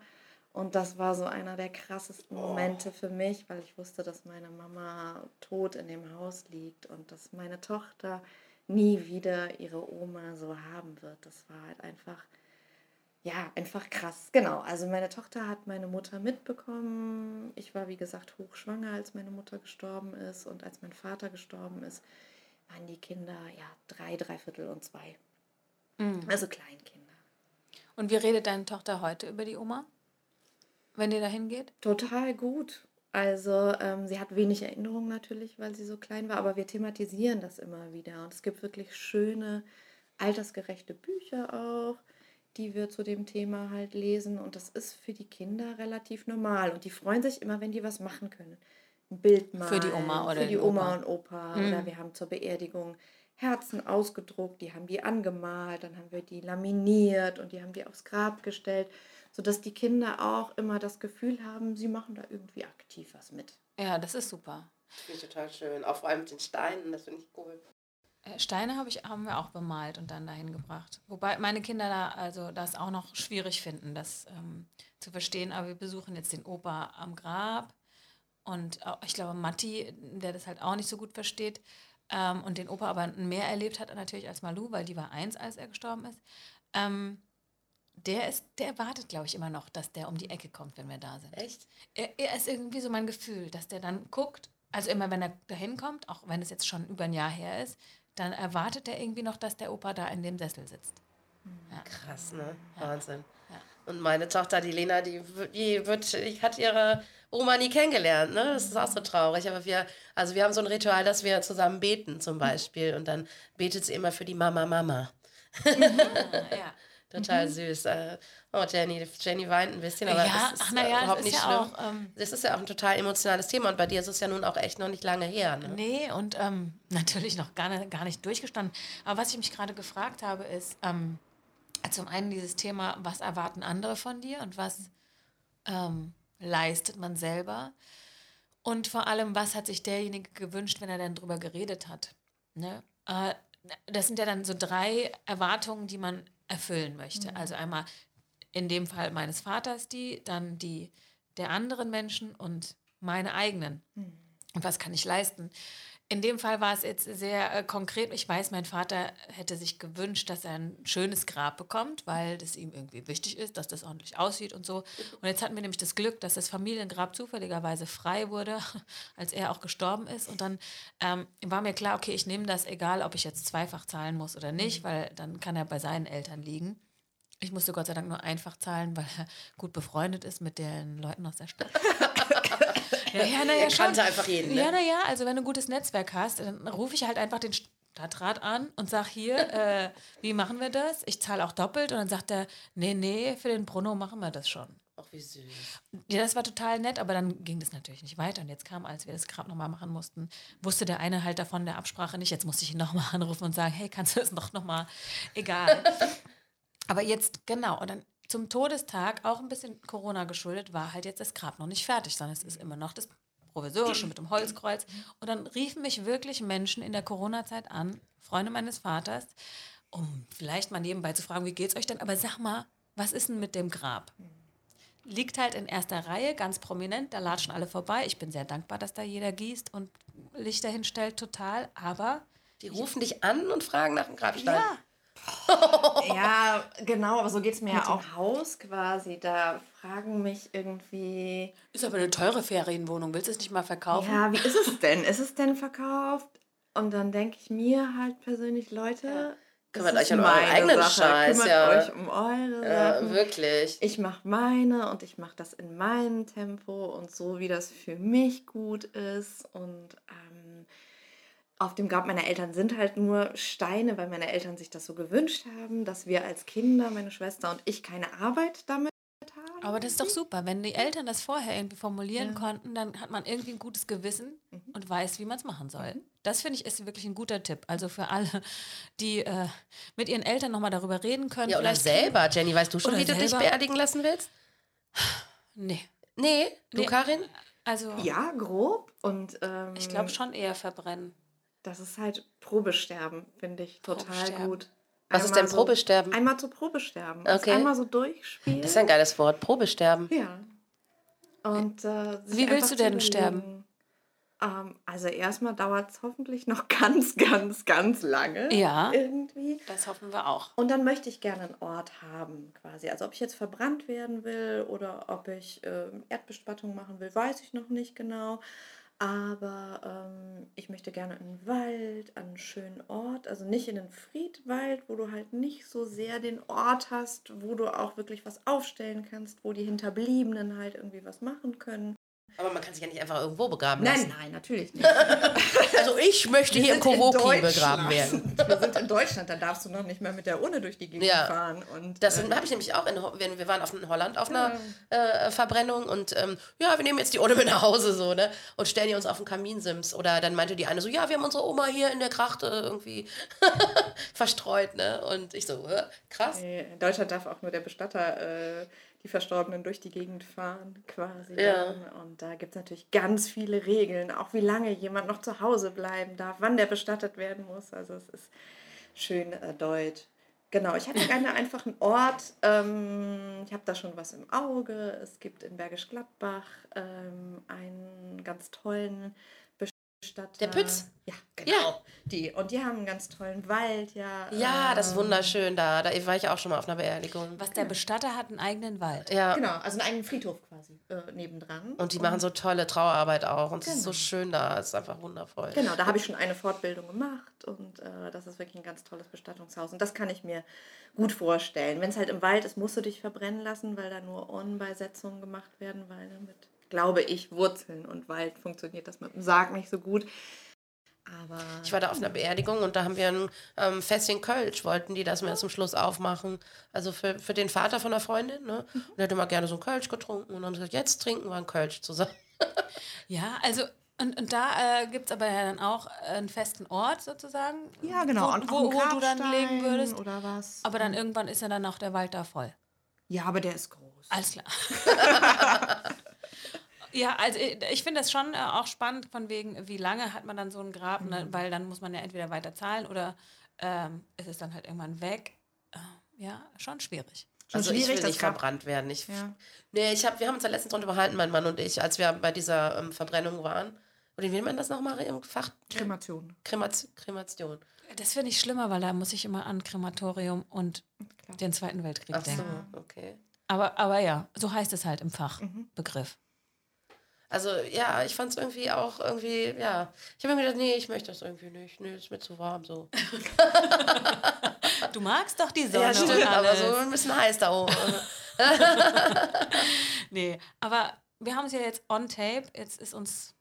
Und das war so einer der krassesten Momente für mich, weil ich wusste, dass meine Mama tot in dem Haus liegt und dass meine Tochter nie wieder ihre Oma so haben wird. Das war halt einfach ja, einfach krass. Genau. Also meine Tochter hat meine Mutter mitbekommen. Ich war, wie gesagt, hochschwanger, als meine Mutter gestorben ist. Und als mein Vater gestorben ist, waren die Kinder ja drei, dreiviertel und zwei. Also Kleinkinder. Und wie redet deine Tochter heute über die Oma? Wenn ihr da hingeht? Total gut. Also ähm, sie hat wenig Erinnerungen natürlich, weil sie so klein war, aber wir thematisieren das immer wieder. Und es gibt wirklich schöne, altersgerechte Bücher auch, die wir zu dem Thema halt lesen. Und das ist für die Kinder relativ normal. Und die freuen sich immer, wenn die was machen können. Ein Bild malen. Für die Oma oder Für die Oma Opa. und Opa. Oder wir haben zur Beerdigung Herzen ausgedruckt, die haben die angemalt, dann haben wir die laminiert und die haben die aufs Grab gestellt, sodass die Kinder auch immer das Gefühl haben, sie machen da irgendwie aktiv was mit. Ja, das ist super. Finde ich total schön. Auch vor allem mit den Steinen, das finde ich cool. Äh, Steine hab ich, haben wir auch bemalt und dann dahin gebracht. Wobei meine Kinder da also das auch noch schwierig finden, das ähm, zu verstehen. Aber wir besuchen jetzt den Opa am Grab und auch, ich glaube Matti, der das halt auch nicht so gut versteht ähm, und den Opa aber mehr erlebt hat natürlich als Malu, weil die war eins, als er gestorben ist. Ähm, der ist, der wartet, glaube ich, immer noch, dass der um die Ecke kommt, wenn wir da sind. Echt? Er, er ist irgendwie so mein Gefühl, dass der dann guckt, also immer wenn er dahin kommt, auch wenn es jetzt schon über ein Jahr her ist, dann erwartet er irgendwie noch, dass der Opa da in dem Sessel sitzt. Krass, ne? Wahnsinn. Und meine Tochter, die Lena, die, die wird, die hat ihre Oma nie kennengelernt, ne? Das ist auch so traurig. Aber wir, also wir haben so ein Ritual, dass wir zusammen beten zum Beispiel. Und dann betet sie immer für die Mama Mama. ja. Total süß. Äh, Oh, Jenny, Jenny weint ein bisschen, aber Ja, das ist ach, na äh, ja, überhaupt es ist nicht ja schlimm. auch, ähm, das ist ja auch ein total emotionales Thema und bei dir ist es ja nun auch echt noch nicht lange her. Ne? Nee, und ähm, natürlich noch gar nicht, gar nicht durchgestanden. Aber was ich mich gerade gefragt habe, ist ähm, zum einen dieses Thema, was erwarten andere von dir und was ähm, leistet man selber? Und vor allem, was hat sich derjenige gewünscht, wenn er dann drüber geredet hat? Ne? Äh, das sind ja dann so drei Erwartungen, die man erfüllen möchte. Also einmal in dem Fall meines Vaters die, dann die der anderen Menschen und meine eigenen. Und was kann ich leisten? In dem Fall war es jetzt sehr äh, konkret. Ich weiß, mein Vater hätte sich gewünscht, dass er ein schönes Grab bekommt, weil das ihm irgendwie wichtig ist, dass das ordentlich aussieht und so. Und jetzt hatten wir nämlich das Glück, dass das Familiengrab zufälligerweise frei wurde, als er auch gestorben ist. Und dann ähm, war mir klar, okay, ich nehme das, egal ob ich jetzt zweifach zahlen muss oder nicht, weil dann kann er bei seinen Eltern liegen. Ich musste Gott sei Dank nur einfach zahlen, weil er gut befreundet ist mit den Leuten aus der Stadt. ja, ja, naja, Er schon. kannte einfach jeden. Ne? Ja, naja, also wenn du ein gutes Netzwerk hast, dann rufe ich halt einfach den Stadtrat an und sag hier, äh, wie machen wir das? Ich zahle auch doppelt. Und dann sagt er, nee, nee, für den Bruno machen wir das schon. Auch wie süß. Ja, das war total nett, aber dann ging das natürlich nicht weiter. Und jetzt kam, als wir das Grab nochmal machen mussten, wusste der eine halt davon der Absprache nicht. Jetzt musste ich ihn nochmal anrufen und sagen, hey, kannst du das noch nochmal? Egal. aber jetzt, genau, und dann zum Todestag, auch ein bisschen Corona geschuldet, war halt jetzt das Grab noch nicht fertig, sondern es ist immer noch das Provisorische mit dem Holzkreuz. Und dann riefen mich wirklich Menschen in der Corona-Zeit an, Freunde meines Vaters, um vielleicht mal nebenbei zu fragen, wie geht's euch denn? Aber sag mal, was ist denn mit dem Grab? Liegt halt in erster Reihe, ganz prominent, da latschen alle vorbei. Ich bin sehr dankbar, dass da jeder gießt und Lichter hinstellt, total. Aber Die rufen dich an und fragen nach dem Grabstein. ja, Ja, genau, aber so geht es mir ja auch im Haus quasi. Da fragen mich irgendwie, ist aber eine teure Ferienwohnung. Willst du es nicht mal verkaufen? ja, wie ist es denn? Ist es denn verkauft? Und dann denke ich mir halt persönlich, Leute, es Kümmert euch euren meine eigenen Sache. Scheiß, Kümmert ja. euch um eure Ja, Sachen. wirklich. Ich mache meine und ich mache das in meinem Tempo und so, wie das für mich gut ist. Und ähm, auf dem Grab meiner Eltern sind halt nur Steine, weil meine Eltern sich das so gewünscht haben, dass wir als Kinder, meine Schwester und ich, keine Arbeit damit haben. Aber das ist doch super. Wenn die Eltern das vorher irgendwie formulieren konnten, dann hat man irgendwie ein gutes Gewissen und weiß, wie man es machen soll. Das finde ich ist wirklich ein guter Tipp. Also für alle, die äh, mit ihren Eltern nochmal darüber reden können. Ja, oder vielleicht selber. Jenny, weißt du schon, Oder wie du dich selber. beerdigen lassen willst? Nee. Nee, du, Nee. Karin? Also Ja, grob. Und ähm, ich glaube schon eher verbrennen. Das ist halt Probesterben, finde ich total gut. Was ist Einmal denn Probesterben? Einmal zu Probesterben. Das Okay. Einmal so durchspielen. Das ist ein geiles Wort. Probesterben. Ja. Und, äh, Wie willst du denn sterben? Ähm, also erstmal dauert es hoffentlich noch ganz, ganz, ganz lange. Ja. Irgendwie. Das hoffen wir auch. Und dann möchte ich gerne einen Ort haben, quasi. Also ob ich jetzt verbrannt werden will oder ob ich ähm, Erdbestattung machen will, weiß ich noch nicht genau. Aber ähm, ich möchte gerne einen Wald, einen schönen Ort. Also nicht in den Friedwald, wo du halt nicht so sehr den Ort hast, wo du auch wirklich was aufstellen kannst, wo die Hinterbliebenen halt irgendwie was machen können. Aber man kann sich ja nicht einfach irgendwo begraben Nein, lassen. nein, natürlich nicht. Also ich möchte hier im Kowoki begraben werden. Wir sind in Deutschland, da darfst du noch nicht mehr mit der Urne durch die Gegend Ja. fahren. Und, Das äh, habe ich nämlich auch in wir, wir waren auf in Holland auf einer äh, Verbrennung und ähm, ja, wir nehmen jetzt die Urne mit nach Hause so, ne? Und stellen die uns auf den Kaminsims. Oder dann meinte die eine so, ja, wir haben unsere Oma hier in der Kracht äh, irgendwie verstreut, ne? Und ich so, krass. In Deutschland darf auch nur der Bestatter äh, die Verstorbenen durch die Gegend fahren, quasi. Ja. Und da gibt es natürlich ganz viele Regeln, auch wie lange jemand noch zu Hause bleiben darf, wann der bestattet werden muss. Also es ist schön äh, deutsch. Genau, ich hätte gerne einfach einen Ort. Ähm, ich habe da schon was im Auge. Es gibt in Bergisch Gladbach ähm, einen ganz tollen Bestatter. Der Pütz? Ja, genau. Ja. Die. Und die haben einen ganz tollen Wald, ja. Ja, das ist ähm, wunderschön da. Da war ich auch schon mal auf einer Beerdigung. Was der Bestatter hat, einen eigenen Wald. Ja. Genau, also einen eigenen Friedhof quasi äh, nebendran. Und die machen so tolle Trauerarbeit auch. Und es ist so Genau. schön da. Es ist einfach wundervoll. Genau, da habe ich schon eine Fortbildung gemacht und äh, das ist wirklich ein ganz tolles Bestattungshaus. Und das kann ich mir gut vorstellen. Wenn es halt im Wald ist, musst du dich verbrennen lassen, weil da nur Urnenbeisetzungen gemacht werden, weil damit, glaube ich, Wurzeln und Wald funktioniert das mit dem Sarg nicht so gut. Aber Ich war da auf einer Beerdigung und da haben wir ein ähm, Fässchen Kölsch, wollten die das mir zum Schluss aufmachen. Also für, für den Vater von einer Freundin. Ne? Und der hat immer gerne so ein Kölsch getrunken. Und dann gesagt, jetzt trinken wir ein Kölsch zusammen. Ja, also und, und da äh, gibt es aber ja dann auch einen festen Ort sozusagen. ja, genau. Wo, wo, wo du dann legen würdest. Oder was. Aber dann irgendwann ist ja dann auch der Wald da voll. ja, aber der ist groß. Alles klar. ja, also ich, ich finde das schon äh, auch spannend, von wegen, wie lange hat man dann so ein Grab, ne? Mhm. weil dann muss man ja entweder weiter zahlen oder ähm, ist es dann halt irgendwann weg. Äh, ja, schon schwierig. Schon Also ich schwierig, will das nicht Grab- verbrannt werden. Ich, Ja. Nee, ich hab, wir haben uns da letztens drunter unterhalten, mein Mann und ich, als wir bei dieser ähm, Verbrennung waren. Oder wie nennt man das nochmal im Fach? Kremation. Kremat Kremation. Das finde ich schlimmer, weil da muss ich immer an Krematorium und Klar. den Zweiten Weltkrieg Ach so, denken. okay. Aber, aber ja, so heißt es halt im Fachbegriff. Also ja, ich fand es irgendwie auch irgendwie, ja. Ich habe mir gedacht, nee, ich möchte das irgendwie nicht. Nee, ist mir zu warm so. Du magst doch die Sonne ja, stimmt, aber so ein bisschen heiß da oben. Nee, aber wir haben es ja jetzt on tape. Jetzt ist uns?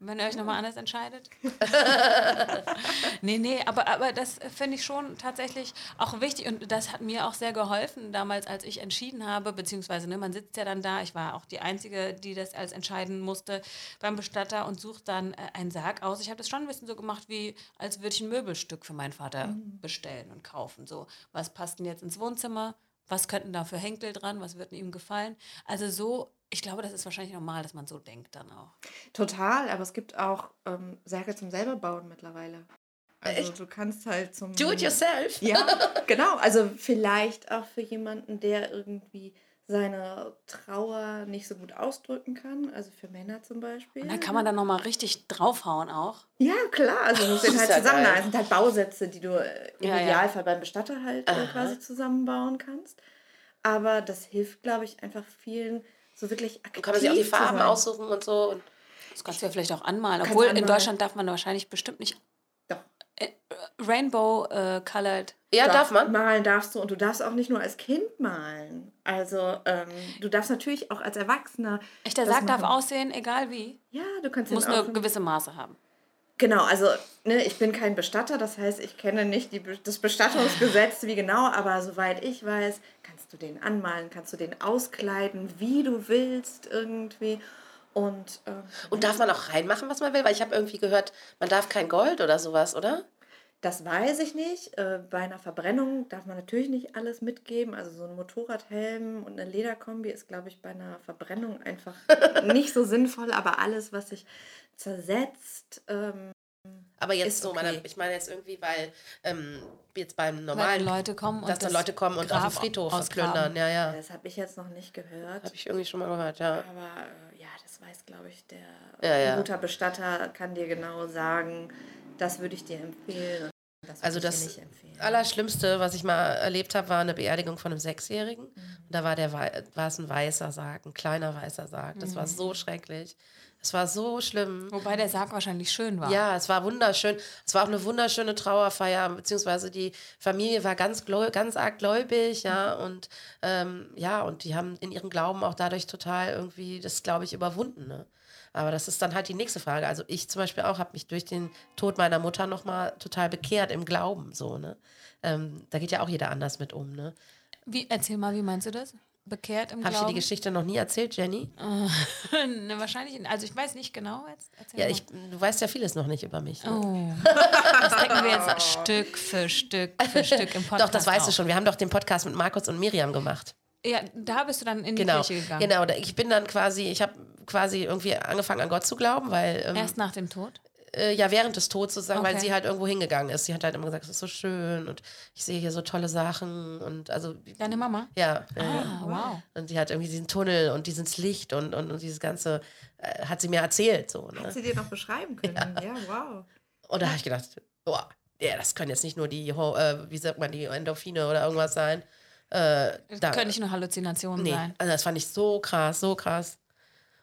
Wenn ihr euch nochmal anders entscheidet. Nee, nee, aber, aber das finde ich schon tatsächlich auch wichtig und das hat mir auch sehr geholfen damals, als ich entschieden habe, beziehungsweise ne, man sitzt ja dann da, ich war auch die Einzige, die das als entscheiden musste beim Bestatter und sucht dann äh, einen Sarg aus. Ich habe das schon ein bisschen so gemacht, wie als würde ich ein Möbelstück für meinen Vater mhm. bestellen und kaufen. So, was passt denn jetzt ins Wohnzimmer? Was könnten da für Henkel dran? Was wird ihm gefallen? Also so ich glaube, das ist wahrscheinlich normal, dass man so denkt dann auch. Total, aber es gibt auch ähm, Särge zum selber bauen mittlerweile. Also Echt? du kannst halt zum... Do it yourself? Ja, genau. Also vielleicht auch für jemanden, der irgendwie seine Trauer nicht so gut ausdrücken kann, also für Männer zum Beispiel. Und da kann man dann nochmal richtig draufhauen auch. Ja, klar, also du musst den halt zusammen, da sind halt Bausätze, die du äh, im ja, Idealfall ja. beim Bestatter halt äh, quasi zusammenbauen kannst. Aber das hilft, glaube ich, einfach vielen so wirklich aktiv Kann man sich auch die Farben aussuchen und so. Und das kannst du ja vielleicht auch anmalen. Obwohl anmalen. in Deutschland darf man wahrscheinlich bestimmt nicht Rainbow äh, colored. Ja, darf, darf, man. Malen darfst du und du darfst auch nicht nur als Kind malen. Also ähm, du darfst natürlich auch als Erwachsener. Echt, der Sarg darf aussehen, egal wie. Ja, du kannst. Muss nur gewisse Maße haben. Genau, also ne, ich bin kein Bestatter, das heißt, ich kenne nicht die, das Bestattungsgesetz wie genau, aber soweit ich weiß, kannst du den anmalen, kannst du den auskleiden, wie du willst irgendwie. Und, ähm, und darf man auch reinmachen, was man will? Weil ich habe irgendwie gehört, man darf kein Gold oder sowas, oder? Das weiß ich nicht. Äh, bei einer Verbrennung darf man natürlich nicht alles mitgeben. Also so ein Motorradhelm und eine Lederkombi ist, glaube ich, bei einer Verbrennung einfach nicht so sinnvoll. Aber alles, was sich zersetzt. Ähm, aber jetzt so, okay. meine, ich meine jetzt irgendwie, weil ähm, jetzt beim normalen, weil Leute kommen dass dann Leute kommen und auf den Friedhof ausplündern, ja, ja. Das habe ich jetzt noch nicht gehört. Habe ich irgendwie schon mal gehört, ja. Aber äh, ja, das weiß, glaube ich, der ja, ja. guter Bestatter kann dir genau sagen, das würde ich dir empfehlen. Das also das Allerschlimmste, was ich mal erlebt habe, war eine Beerdigung von einem Sechsjährigen. Mhm. Da war, der, war es ein weißer Sarg, ein kleiner weißer Sarg. Das mhm. war so schrecklich. Es war so schlimm. Wobei der Sarg wahrscheinlich schön war. Ja, es war wunderschön. Es war auch eine wunderschöne Trauerfeier, beziehungsweise die Familie war ganz, ganz arg gläubig, ja, und ähm, ja, und die haben in ihrem Glauben auch dadurch total irgendwie das, glaube ich, überwunden. Ne? Aber das ist dann halt die nächste Frage. Also ich zum Beispiel auch habe mich durch den Tod meiner Mutter nochmal total bekehrt im Glauben, so, ne? Ähm, da geht ja auch jeder anders mit um, ne? Wie, erzähl mal, wie meinst du das? Bekehrt im Hab Glauben. Habe ich dir die Geschichte noch nie erzählt, Jenny? ne, wahrscheinlich, also ich weiß nicht genau. Jetzt, ja, ich, du weißt ja vieles noch nicht über mich. Ne? Oh. Das denken wir jetzt Stück für Stück für Stück im Podcast Doch, das weißt du schon. Wir haben doch den Podcast mit Markus und Miriam gemacht. Ja, da bist du dann in die genau, Kirche gegangen. Genau, ich bin dann quasi, ich habe quasi irgendwie angefangen an Gott zu glauben, weil... Ähm, Erst nach dem Tod? Äh, ja, während des Todes sozusagen, okay. weil sie halt irgendwo hingegangen ist. Sie hat halt immer gesagt, es ist so schön und ich sehe hier so tolle Sachen und also. Deine Mama? Ja. Ah, äh, wow. Und sie hat irgendwie diesen Tunnel und dieses Licht und, und, und dieses Ganze, äh, hat sie mir erzählt. So, ne? Hat sie dir noch beschreiben können? Ja, ja wow. Und da habe ich gedacht, boah, ja, das können jetzt nicht nur die, äh, wie sagt man, die Endorphine oder irgendwas sein. Äh, das können nicht nur Halluzinationen nee, sein. Also das fand ich so krass, so krass.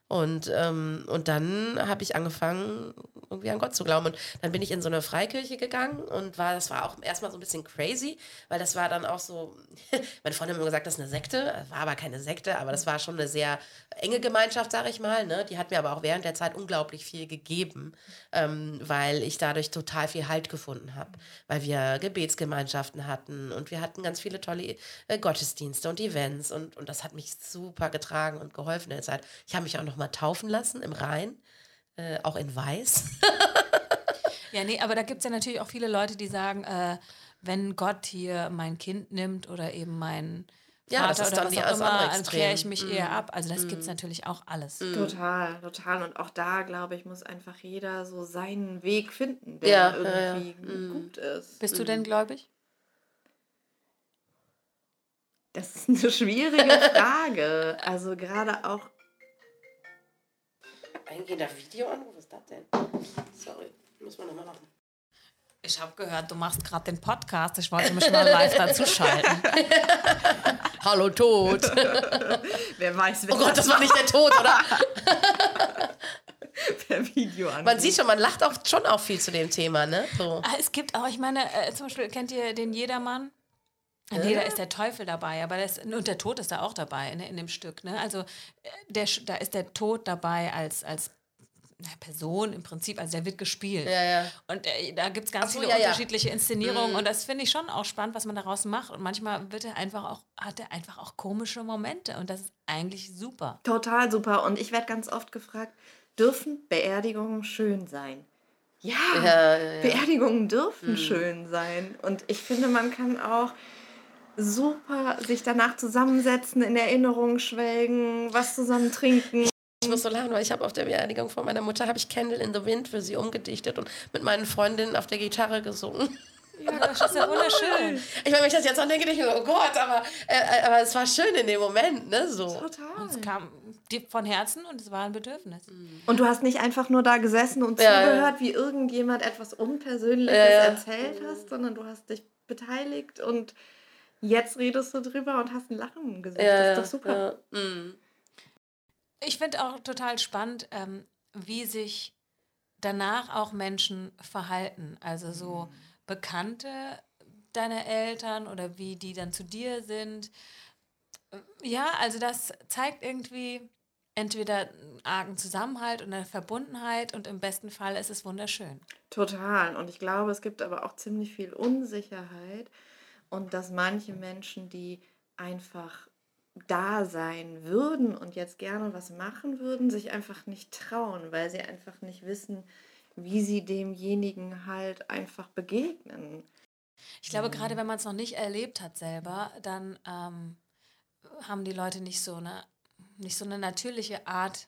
Und, ähm, und dann habe ich angefangen, irgendwie an Gott zu glauben. Und dann bin ich in so eine Freikirche gegangen und war, das war auch erstmal so ein bisschen crazy, weil das war dann auch so, meine Freundin hat immer gesagt, das ist eine Sekte, war aber keine Sekte, aber das war schon eine sehr enge Gemeinschaft, sage ich mal. Ne? Die hat mir aber auch während der Zeit unglaublich viel gegeben, ähm, weil ich dadurch total viel Halt gefunden habe, weil wir Gebetsgemeinschaften hatten und wir hatten ganz viele tolle äh, Gottesdienste und Events und, und das hat mich super getragen und geholfen in der Zeit. Ich habe mich auch noch mal taufen lassen im Rhein, äh, auch in Weiß. ja, nee, aber da gibt es ja natürlich auch viele Leute, die sagen, äh, wenn Gott hier mein Kind nimmt oder eben mein Vater ja, das ist dann was auch immer, dann kläre ich mich mm. eher ab. Also das mm. gibt es natürlich auch alles. Mm. Total, total. Und auch da, glaube ich, muss einfach jeder so seinen Weg finden, der ja, irgendwie ja, ja. gut ist. Bist du denn gläubig? Das ist eine schwierige Frage. Also gerade auch eingehender Videoanruf? Was ist das denn? Sorry, muss man nochmal machen. Ich habe gehört, du machst gerade den Podcast. Ich wollte mich mal live dazuschalten. Hallo Tod. Wer weiß, wer Oh Gott, das war nicht der Tod, oder? per Video an. Man sieht schon, man lacht auch schon auch viel zu dem Thema, ne? So. Ah, es gibt auch, ich meine, äh, zum Beispiel, kennt ihr den Jedermann? Nee, da ist der Teufel dabei, aber das, und der Tod ist da auch dabei ne, in dem Stück. Ne? Also äh, der, da ist der Tod dabei als, als Person im Prinzip, also der wird gespielt. Ja, ja. Und äh, da gibt es ganz so, viele ja, unterschiedliche Inszenierungen und das finde ich schon auch spannend, was man daraus macht. Und manchmal wird er einfach auch, hat er einfach auch komische Momente und das ist eigentlich super. Total super. Und ich werde ganz oft gefragt, dürfen Beerdigungen schön sein? Ja. Beerdigungen dürfen schön sein. Und ich finde, man kann auch super sich danach zusammensetzen, in Erinnerungen schwelgen, was zusammen trinken. Ich muss so lachen, weil ich habe auf der Beerdigung von meiner Mutter habe ich Candle in the Wind für sie umgedichtet und mit meinen Freundinnen auf der Gitarre gesungen. Ja, das ist ja wunderschön. Ich meine, wenn ich das jetzt auch denke, denke ich mir, oh Gott, aber, äh, aber es war schön in dem Moment, ne? So. Total. Es kam von Herzen und es war ein Bedürfnis. Und du hast nicht einfach nur da gesessen und Ja, ja. zugehört, wie irgendjemand etwas Unpersönliches Ja, ja. erzählt hast, sondern du hast dich beteiligt und jetzt redest du drüber und hast ein Lachen im Gesicht. Ja, das ist doch super. Ja. Mm. Ich finde auch total spannend, ähm, wie sich danach auch Menschen verhalten. Also so Bekannte deiner Eltern oder wie die dann zu dir sind. Ja, also das zeigt irgendwie entweder einen argen Zusammenhalt und eine Verbundenheit und im besten Fall ist es wunderschön. Total. Und ich glaube, es gibt aber auch ziemlich viel Unsicherheit und dass manche Menschen, die einfach da sein würden und jetzt gerne was machen würden, sich einfach nicht trauen, weil sie einfach nicht wissen, wie sie demjenigen halt einfach begegnen. Ich glaube, gerade wenn man es noch nicht erlebt hat selber, dann ähm, haben die Leute nicht so eine, nicht so eine natürliche Art,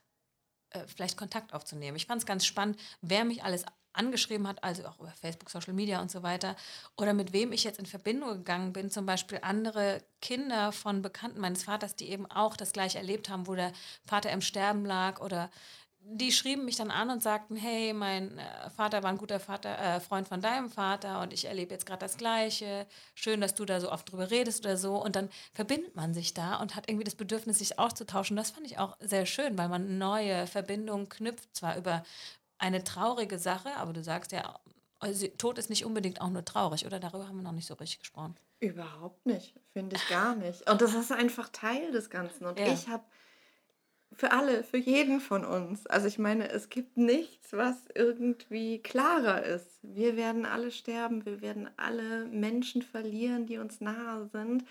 äh, vielleicht Kontakt aufzunehmen. Ich fand es ganz spannend, wer mich alles angeschrieben hat, also auch über Facebook, Social Media und so weiter, oder mit wem ich jetzt in Verbindung gegangen bin, zum Beispiel andere Kinder von Bekannten meines Vaters, die eben auch das gleiche erlebt haben, wo der Vater im Sterben lag oder die schrieben mich dann an und sagten, hey, mein äh, Vater war ein guter Vater, äh, Freund von deinem Vater und ich erlebe jetzt gerade das Gleiche. Schön, dass du da so oft drüber redest oder so. Und dann verbindet man sich da und hat irgendwie das Bedürfnis, sich auszutauschen. Das fand ich auch sehr schön, weil man neue Verbindungen knüpft, zwar über eine traurige Sache, aber du sagst ja, also Tod ist nicht unbedingt auch nur traurig, oder? Darüber haben wir noch nicht so richtig gesprochen. Überhaupt nicht, finde ich gar nicht. Und das ist einfach Teil des Ganzen. Und Ja. ich habe für alle, für jeden von uns, also ich meine, es gibt nichts, was irgendwie klarer ist. Wir werden alle sterben, wir werden alle Menschen verlieren, die uns nahe sind.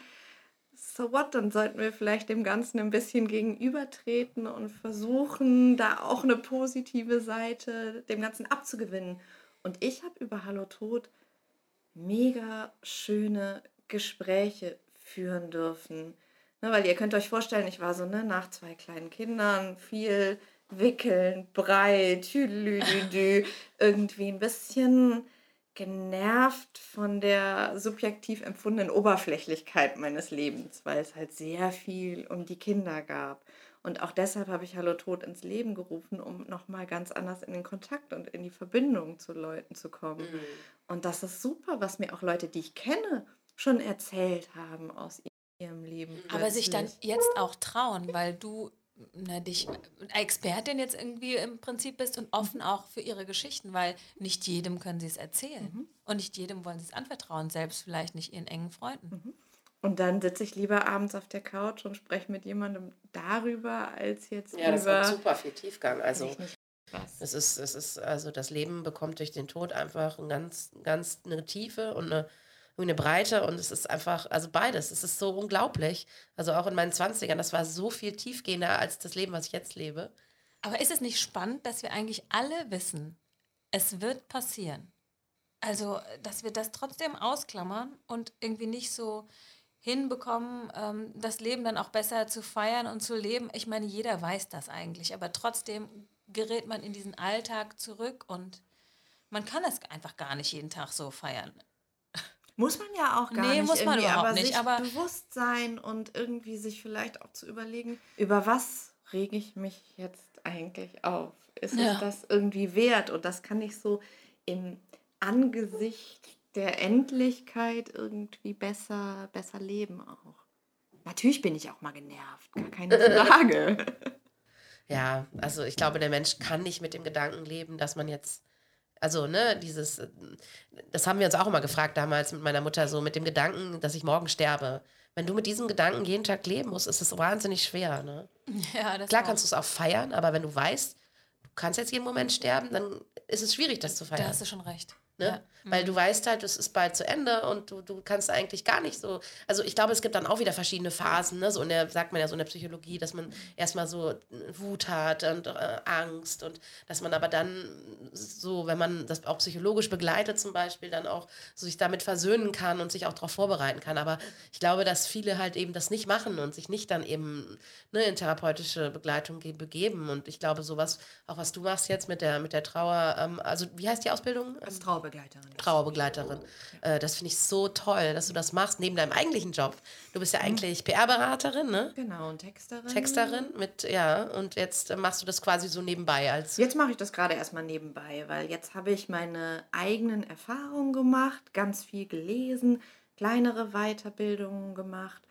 So what, dann sollten wir vielleicht dem Ganzen ein bisschen gegenübertreten und versuchen, da auch eine positive Seite dem Ganzen abzugewinnen. Und ich habe über Hallo Tod mega schöne Gespräche führen dürfen. Ne, weil ihr könnt euch vorstellen, ich war so ne, nach zwei kleinen Kindern, viel wickeln, breit, tüdelüdüdü, irgendwie ein bisschen genervt von der subjektiv empfundenen Oberflächlichkeit meines Lebens, weil es halt sehr viel um die Kinder gab. Und auch deshalb habe ich Hallo Tod ins Leben gerufen, um nochmal ganz anders in den Kontakt und in die Verbindung zu Leuten zu kommen. Und das ist super, was mir auch Leute, die ich kenne, schon erzählt haben aus ihrem Leben. Aber sich dann plötzlich. jetzt auch trauen, weil du na, dich Expertin jetzt irgendwie im Prinzip bist und offen auch für ihre Geschichten, weil nicht jedem können sie es erzählen. Und nicht jedem wollen sie es anvertrauen, selbst vielleicht nicht ihren engen Freunden. Und dann sitze ich lieber abends auf der Couch und spreche mit jemandem darüber, als jetzt Ja, das über hat super viel Tiefgang. Also was. es ist, es ist, also das Leben bekommt durch den Tod einfach ein ganz, ganz eine Tiefe und eine, eine Breite und es ist einfach, also beides, es ist so unglaublich. Also auch in meinen 20ern, das war so viel tiefgehender als das Leben, was ich jetzt lebe. Aber ist es nicht spannend, dass wir eigentlich alle wissen, es wird passieren? Also, dass wir das trotzdem ausklammern und irgendwie nicht so hinbekommen, ähm, das Leben dann auch besser zu feiern und zu leben. Ich meine, jeder weiß das eigentlich, aber trotzdem gerät man in diesen Alltag zurück und man kann das einfach gar nicht jeden Tag so feiern. Muss man ja auch gar Nee, nicht. muss man irgendwie, aber nicht, sich aber- bewusst sein und irgendwie sich vielleicht auch zu überlegen, über was rege ich mich jetzt eigentlich auf? Ist Ja. es das irgendwie wert? Und das kann ich so im Angesicht der Endlichkeit irgendwie besser, besser leben auch. Natürlich bin ich auch mal genervt, gar keine Frage. Ja, also ich glaube, der Mensch kann nicht mit dem Gedanken leben, dass man jetzt, also, ne, dieses, äh, das haben wir uns auch immer gefragt damals mit meiner Mutter, so mit dem Gedanken, dass ich morgen sterbe. Wenn du mit diesem Gedanken jeden Tag leben musst, ist es wahnsinnig schwer, ne? Ja, das Klar auch. kannst du es auch feiern, aber wenn du weißt, du kannst jetzt jeden Moment sterben, dann ist es schwierig, das zu feiern. Da hast du schon recht. Ne? Ja. Weil du weißt halt, es ist bald zu Ende und du, du kannst eigentlich gar nicht so. Also ich glaube, es gibt dann auch wieder verschiedene Phasen, ne? So in der, sagt man ja so in der Psychologie, dass man erstmal so Wut hat und äh, Angst und dass man aber dann so, wenn man das auch psychologisch begleitet zum Beispiel, dann auch so sich damit versöhnen kann und sich auch darauf vorbereiten kann. Aber ich glaube, dass viele halt eben das nicht machen und sich nicht dann eben ne, in therapeutische Begleitung ge- begeben. Und ich glaube, sowas, auch was du machst jetzt mit der, mit der Trauer, ähm, also wie heißt die Ausbildung? Als Trauerbegleiterin. Trauerbegleiterin. Äh, das finde ich so toll, dass du das machst neben deinem eigentlichen Job. Du bist ja eigentlich PR-Beraterin, ne? Genau, und Texterin. Texterin mit, ja, und jetzt machst du das quasi so nebenbei als. Jetzt mache ich das gerade erstmal nebenbei, weil jetzt habe ich meine eigenen Erfahrungen gemacht, ganz viel gelesen, kleinere Weiterbildungen gemacht.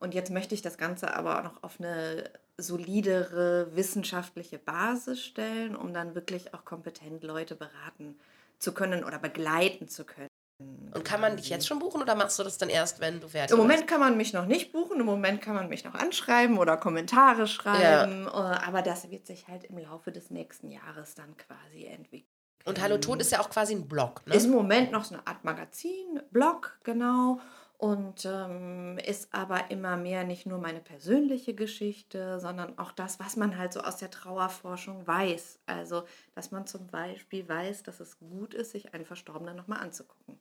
Und jetzt möchte ich das Ganze aber auch noch auf eine solidere wissenschaftliche Basis stellen, um dann wirklich auch kompetent Leute beraten zu können oder begleiten zu können. Und kann man dich jetzt schon buchen oder machst du das dann erst, wenn du fertig Im Moment kann man mich noch nicht buchen, im Moment kann man mich noch anschreiben oder Kommentare schreiben, äh, aber das wird sich halt im Laufe des nächsten Jahres dann quasi entwickeln. bist? Und Hallo Tod ist ja auch quasi ein Blog, ne? Ist im Moment noch so eine Art Magazin, Blog, genau. Und ähm, ist aber immer mehr nicht nur meine persönliche Geschichte, sondern auch das, was man halt so aus der Trauerforschung weiß. Also, dass man zum Beispiel weiß, dass es gut ist, sich einen Verstorbenen nochmal anzugucken.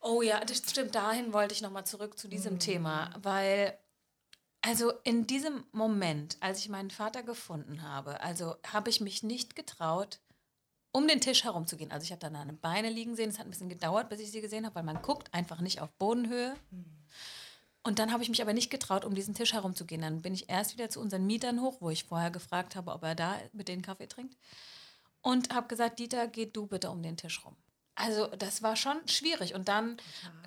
Oh ja, das stimmt. Dahin wollte ich nochmal zurück zu diesem Mhm. Thema, weil, also in diesem Moment, als ich meinen Vater gefunden habe, also habe ich mich nicht getraut, um den Tisch herumzugehen. Also ich habe dann eine Beine liegen sehen. Es hat ein bisschen gedauert, bis ich sie gesehen habe, weil man guckt einfach nicht auf Bodenhöhe. Und dann habe ich mich aber nicht getraut, um diesen Tisch herumzugehen. Dann bin ich erst wieder zu unseren Mietern hoch, wo ich vorher gefragt habe, ob er da mit denen Kaffee trinkt. Und habe gesagt, Dieter, geh du bitte um den Tisch rum. Also das war schon schwierig. Und dann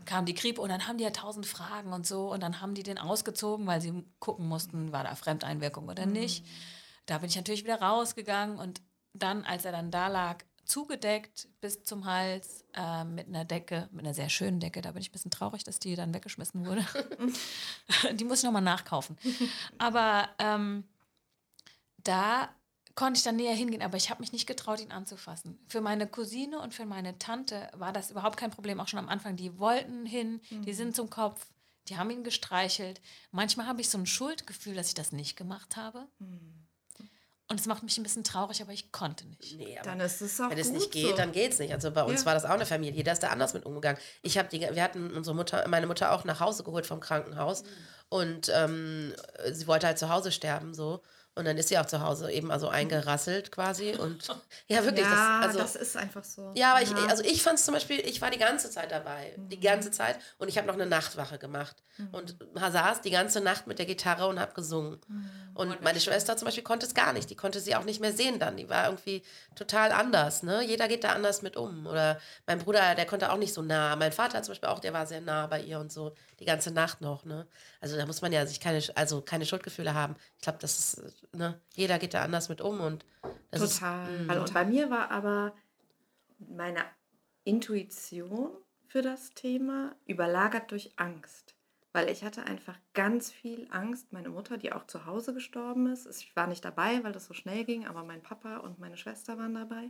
kam die Kripo und dann haben die ja tausend Fragen und so. Und dann haben die den ausgezogen, weil sie gucken mussten, war da Fremdeinwirkung oder nicht. Da bin ich natürlich wieder rausgegangen. Und dann, als er dann da lag, zugedeckt bis zum Hals äh, mit einer Decke, mit einer sehr schönen Decke. Da bin ich ein bisschen traurig, dass die dann weggeschmissen wurde. die muss ich nochmal nachkaufen. Aber ähm, da konnte ich dann näher hingehen, aber ich habe mich nicht getraut, ihn anzufassen. Für meine Cousine und für meine Tante war das überhaupt kein Problem, auch schon am Anfang. Die wollten hin, die sind zum Kopf, die haben ihn gestreichelt. Manchmal habe ich so ein Schuldgefühl, dass ich das nicht gemacht habe. Und es macht mich ein bisschen traurig, aber ich konnte nicht. Nee, aber Dann ist es auch wenn es nicht geht, so. dann geht es nicht. Also bei uns Ja. war das auch eine Familie. Jeder ist da anders mit umgegangen. Ich habe die, wir hatten unsere Mutter, meine Mutter auch nach Hause geholt vom Krankenhaus und ähm, sie wollte halt zu Hause sterben so. Und dann ist sie auch zu Hause eben also eingerasselt quasi und ja wirklich. ja, das, also, das ist einfach so. Ja, aber ich, also ich fand es zum Beispiel, ich war die ganze Zeit dabei. Die ganze Zeit. Und ich habe noch eine Nachtwache gemacht. Und saß die ganze Nacht mit der Gitarre und habe gesungen. Und meine Schwester zum Beispiel konnte es gar nicht. Die konnte sie auch nicht mehr sehen dann. Die war irgendwie total anders. Ne? Jeder geht da anders mit um. Oder mein Bruder, der konnte auch nicht so nah. Mein Vater zum Beispiel auch, der war sehr nah bei ihr und so. Die ganze Nacht noch. Ne? Also da muss man ja sich keine, also keine Schuldgefühle haben. Ich glaube, das ist, ne? jeder geht da anders mit um. Und das ist, Total. Weil- und bei mir war aber meine Intuition für das Thema überlagert durch Angst. Weil ich hatte einfach ganz viel Angst. Meine Mutter, die auch zu Hause gestorben ist, ich war nicht dabei, weil das so schnell ging, aber mein Papa und meine Schwester waren dabei.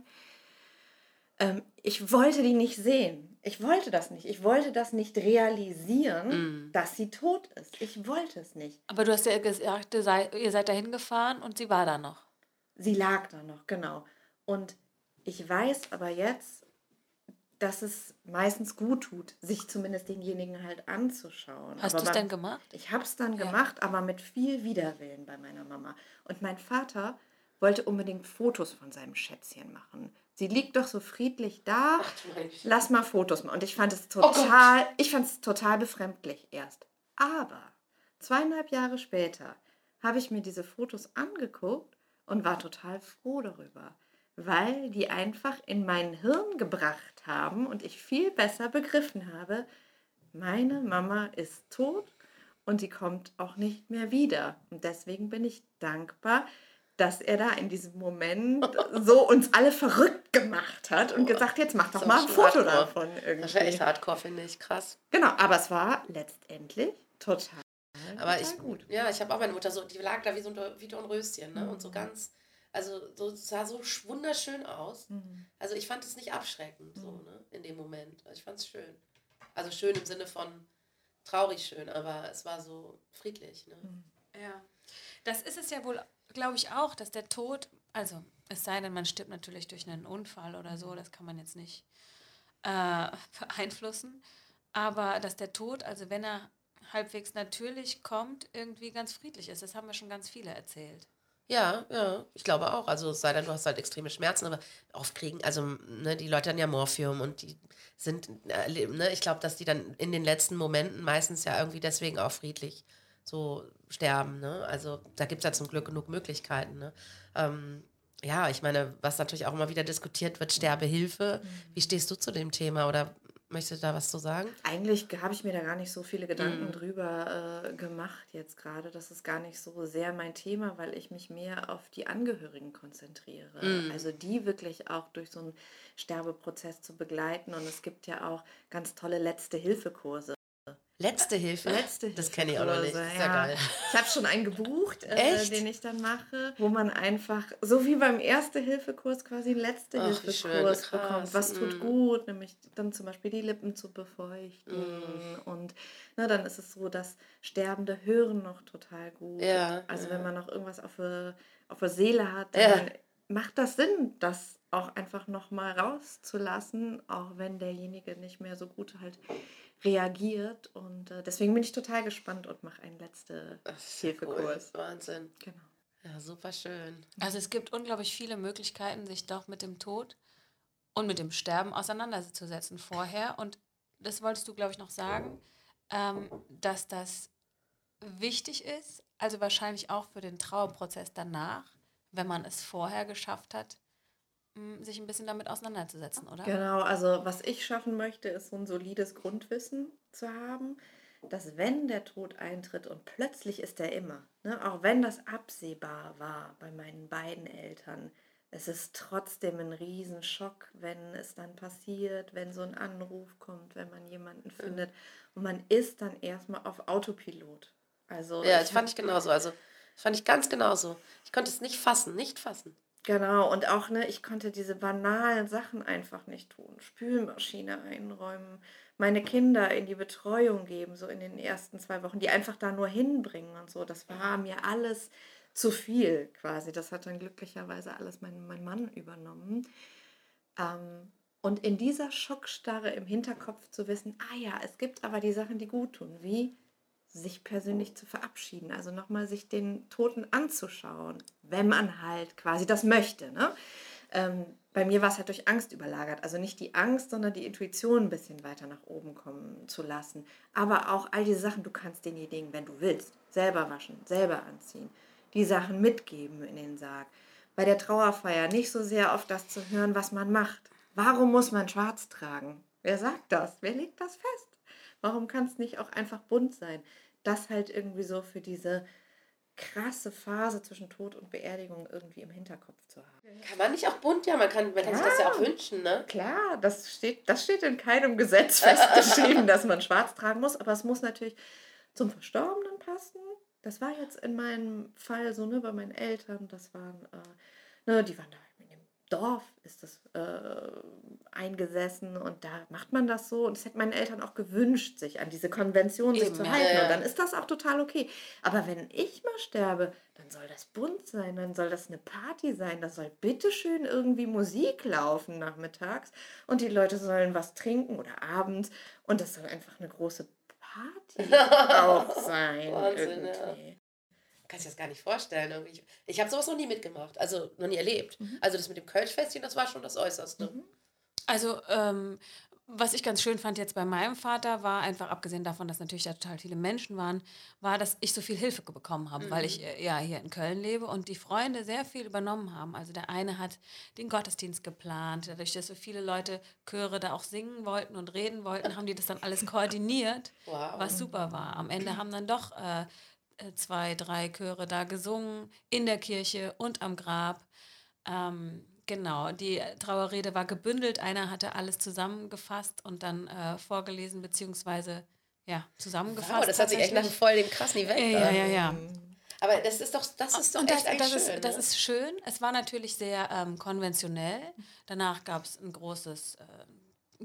Ähm, ich wollte die nicht sehen. Ich wollte das nicht. Ich wollte das nicht realisieren, dass sie tot ist. Ich wollte es nicht. Aber du hast ja gesagt, ihr seid, ihr seid dahin gefahren und sie war da noch. Sie lag da noch, genau. Und ich weiß aber jetzt, dass es meistens gut tut, sich zumindest denjenigen halt anzuschauen. Hast du es denn gemacht? Ich habe es dann Ja. gemacht, aber mit viel Widerwillen bei meiner Mama. Und mein Vater wollte unbedingt Fotos von seinem Schätzchen machen. Sie liegt doch so friedlich da. Lass mal Fotos machen. Und ich fand es total, ich fand es total befremdlich erst. Aber zweieinhalb Jahre später habe ich mir diese Fotos angeguckt und war total froh darüber, weil die einfach in mein Hirn gebracht haben und ich viel besser begriffen habe, meine Mama ist tot und die kommt auch nicht mehr wieder. Und deswegen bin ich dankbar, dass er da in diesem Moment so uns alle verrückt gemacht hat und gesagt, jetzt mach doch mal ein Foto hardcore. davon Das wäre echt irgendwie. hardcore, finde ich. Krass. Genau, aber es war letztendlich total, Aber total ich, gut. ja, ich habe auch meine Mutter so, die lag da wie so ein, wie so ein Röschen, ne? Und so ganz, Also so, es sah so wunderschön aus. Mhm. Also ich fand es nicht abschreckend so, mhm. ne, in dem Moment. Also ich fand es schön. Also schön im Sinne von traurig schön, aber es war so friedlich. Ne? Mhm. Ja. Das ist es ja wohl, glaube ich, auch, dass der Tod, also es sei denn, man stirbt natürlich durch einen Unfall oder so, das kann man jetzt nicht äh, beeinflussen. Aber dass der Tod, also wenn er halbwegs natürlich kommt, irgendwie ganz friedlich ist. Das haben wir schon ganz viele erzählt. Ja, ja, ich glaube auch. Also es sei denn, du hast halt extreme Schmerzen, aber oft kriegen, also ne, die Leute haben ja Morphium und die sind, äh, ne, ich glaube, dass die dann in den letzten Momenten meistens ja irgendwie deswegen auch friedlich so sterben. Ne? Also da gibt es ja zum Glück genug Möglichkeiten. Ne? Ähm, ja, ich meine, was natürlich auch immer wieder diskutiert wird, Sterbehilfe. Mhm. Wie stehst du zu dem Thema oder Möchtest du da was zu sagen? Eigentlich habe ich mir da gar nicht so viele Gedanken mm. drüber äh, gemacht jetzt gerade. Das ist gar nicht so sehr mein Thema, weil ich mich mehr auf die Angehörigen konzentriere. Mm. Also die wirklich auch durch so einen Sterbeprozess zu begleiten. Und es gibt ja auch ganz tolle Letzte-Hilfe-Kurse. Letzte Hilfe? Letzte Hilfe. Das kenne ich auch noch nicht. Ist ja, geil. Ich habe schon einen gebucht, äh, den ich dann mache, wo man einfach, so wie beim Erste-Hilfe-Kurs, quasi einen Letzte-Hilfe-Kurs bekommt. Was tut mm. gut, nämlich dann zum Beispiel die Lippen zu befeuchten. Mm. Und ne, dann ist es so, dass Sterbende hören noch total gut. Ja, also ja. wenn man noch irgendwas auf der, auf der Seele hat, dann ja. macht das Sinn, das auch einfach nochmal rauszulassen, auch wenn derjenige nicht mehr so gut halt reagiert. Und äh, deswegen bin ich total gespannt und mache einen letzten Hilfekurs. Cool. Wahnsinn. Genau. Ja, super schön. Also es gibt unglaublich viele Möglichkeiten, sich doch mit dem Tod und mit dem Sterben auseinanderzusetzen vorher. Und das wolltest du, glaube ich, noch sagen, ähm, dass das wichtig ist, also wahrscheinlich auch für den Trauerprozess danach, wenn man es vorher geschafft hat, sich ein bisschen damit auseinanderzusetzen, oder? Genau, also was ich schaffen möchte, ist so ein solides Grundwissen zu haben, dass wenn der Tod eintritt und plötzlich ist er immer, ne, auch wenn das absehbar war bei meinen beiden Eltern, es ist trotzdem ein Riesenschock, wenn es dann passiert, wenn so ein Anruf kommt, wenn man jemanden findet und man ist dann erstmal auf Autopilot. Also ja, das fand ich genauso. Also das fand ich ganz genauso. Ich konnte es nicht fassen, nicht fassen. Genau, und auch, ne, ich konnte diese banalen Sachen einfach nicht tun. Spülmaschine einräumen, meine Kinder in die Betreuung geben, so in den ersten zwei Wochen, die einfach da nur hinbringen und so. Das war mir alles zu viel quasi. Das hat dann glücklicherweise alles mein, mein Mann übernommen. Ähm, und in dieser Schockstarre im Hinterkopf zu wissen, ah ja, es gibt aber die Sachen, die gut tun, wie sich persönlich zu verabschieden, also nochmal sich den Toten anzuschauen, wenn man halt quasi das möchte. Ne? Ähm, bei mir war es halt durch Angst überlagert, also nicht die Angst, sondern die Intuition ein bisschen weiter nach oben kommen zu lassen. Aber auch all diese Sachen, du kannst denjenigen, wenn du willst, selber waschen, selber anziehen, die Sachen mitgeben in den Sarg. Bei der Trauerfeier nicht so sehr auf das zu hören, was man macht. Warum muss man schwarz tragen? Wer sagt das? Wer legt das fest? Warum kann es nicht auch einfach bunt sein? Das halt irgendwie so für diese krasse Phase zwischen Tod und Beerdigung irgendwie im Hinterkopf zu haben. Kann man nicht auch bunt? Ja, man kann, man kann ja, sich das ja auch wünschen, ne? Klar, das steht, das steht in keinem Gesetz festgeschrieben, dass man schwarz tragen muss, aber es muss natürlich zum Verstorbenen passen. Das war jetzt in meinem Fall so, ne, bei meinen Eltern, das waren, äh, ne, die waren da Dorf ist das äh, eingesessen und da macht man das so. Und das hätte meinen Eltern auch gewünscht, sich an diese Konvention sich zu halten. Ja. Und dann ist das auch total okay. Aber wenn ich mal sterbe, dann soll das bunt sein, dann soll das eine Party sein, da soll bitteschön irgendwie Musik laufen nachmittags und die Leute sollen was trinken oder abends und das soll einfach eine große Party auch sein. Wahnsinn, irgendwie. Ja kannst dir das gar nicht vorstellen. Ich, ich habe sowas noch nie mitgemacht, also noch nie erlebt. Mhm. Also das mit dem Kölschfestchen, das war schon das Äußerste. Mhm. Also ähm, was ich ganz schön fand jetzt bei meinem Vater war einfach, abgesehen davon, dass natürlich da total viele Menschen waren, war, dass ich so viel Hilfe bekommen habe, mhm. weil ich äh, ja hier in Köln lebe und die Freunde sehr viel übernommen haben. Also der eine hat den Gottesdienst geplant, dadurch, dass so viele Leute Chöre da auch singen wollten und reden wollten, haben die das dann alles koordiniert, wow. was super war. Am Ende haben dann doch äh, zwei, drei Chöre da gesungen, in der Kirche und am Grab. Ähm, genau, die Trauerrede war gebündelt. Einer hatte alles zusammengefasst und dann äh, vorgelesen, beziehungsweise ja, zusammengefasst. Wow, das hat sich echt nach voll dem krassen Event Ja, ja, ja. Aber das ist doch, das ist doch Und das, echt das, schön. ist, das ne? ist schön. Es war natürlich sehr ähm, konventionell. Danach gab es ein großes äh,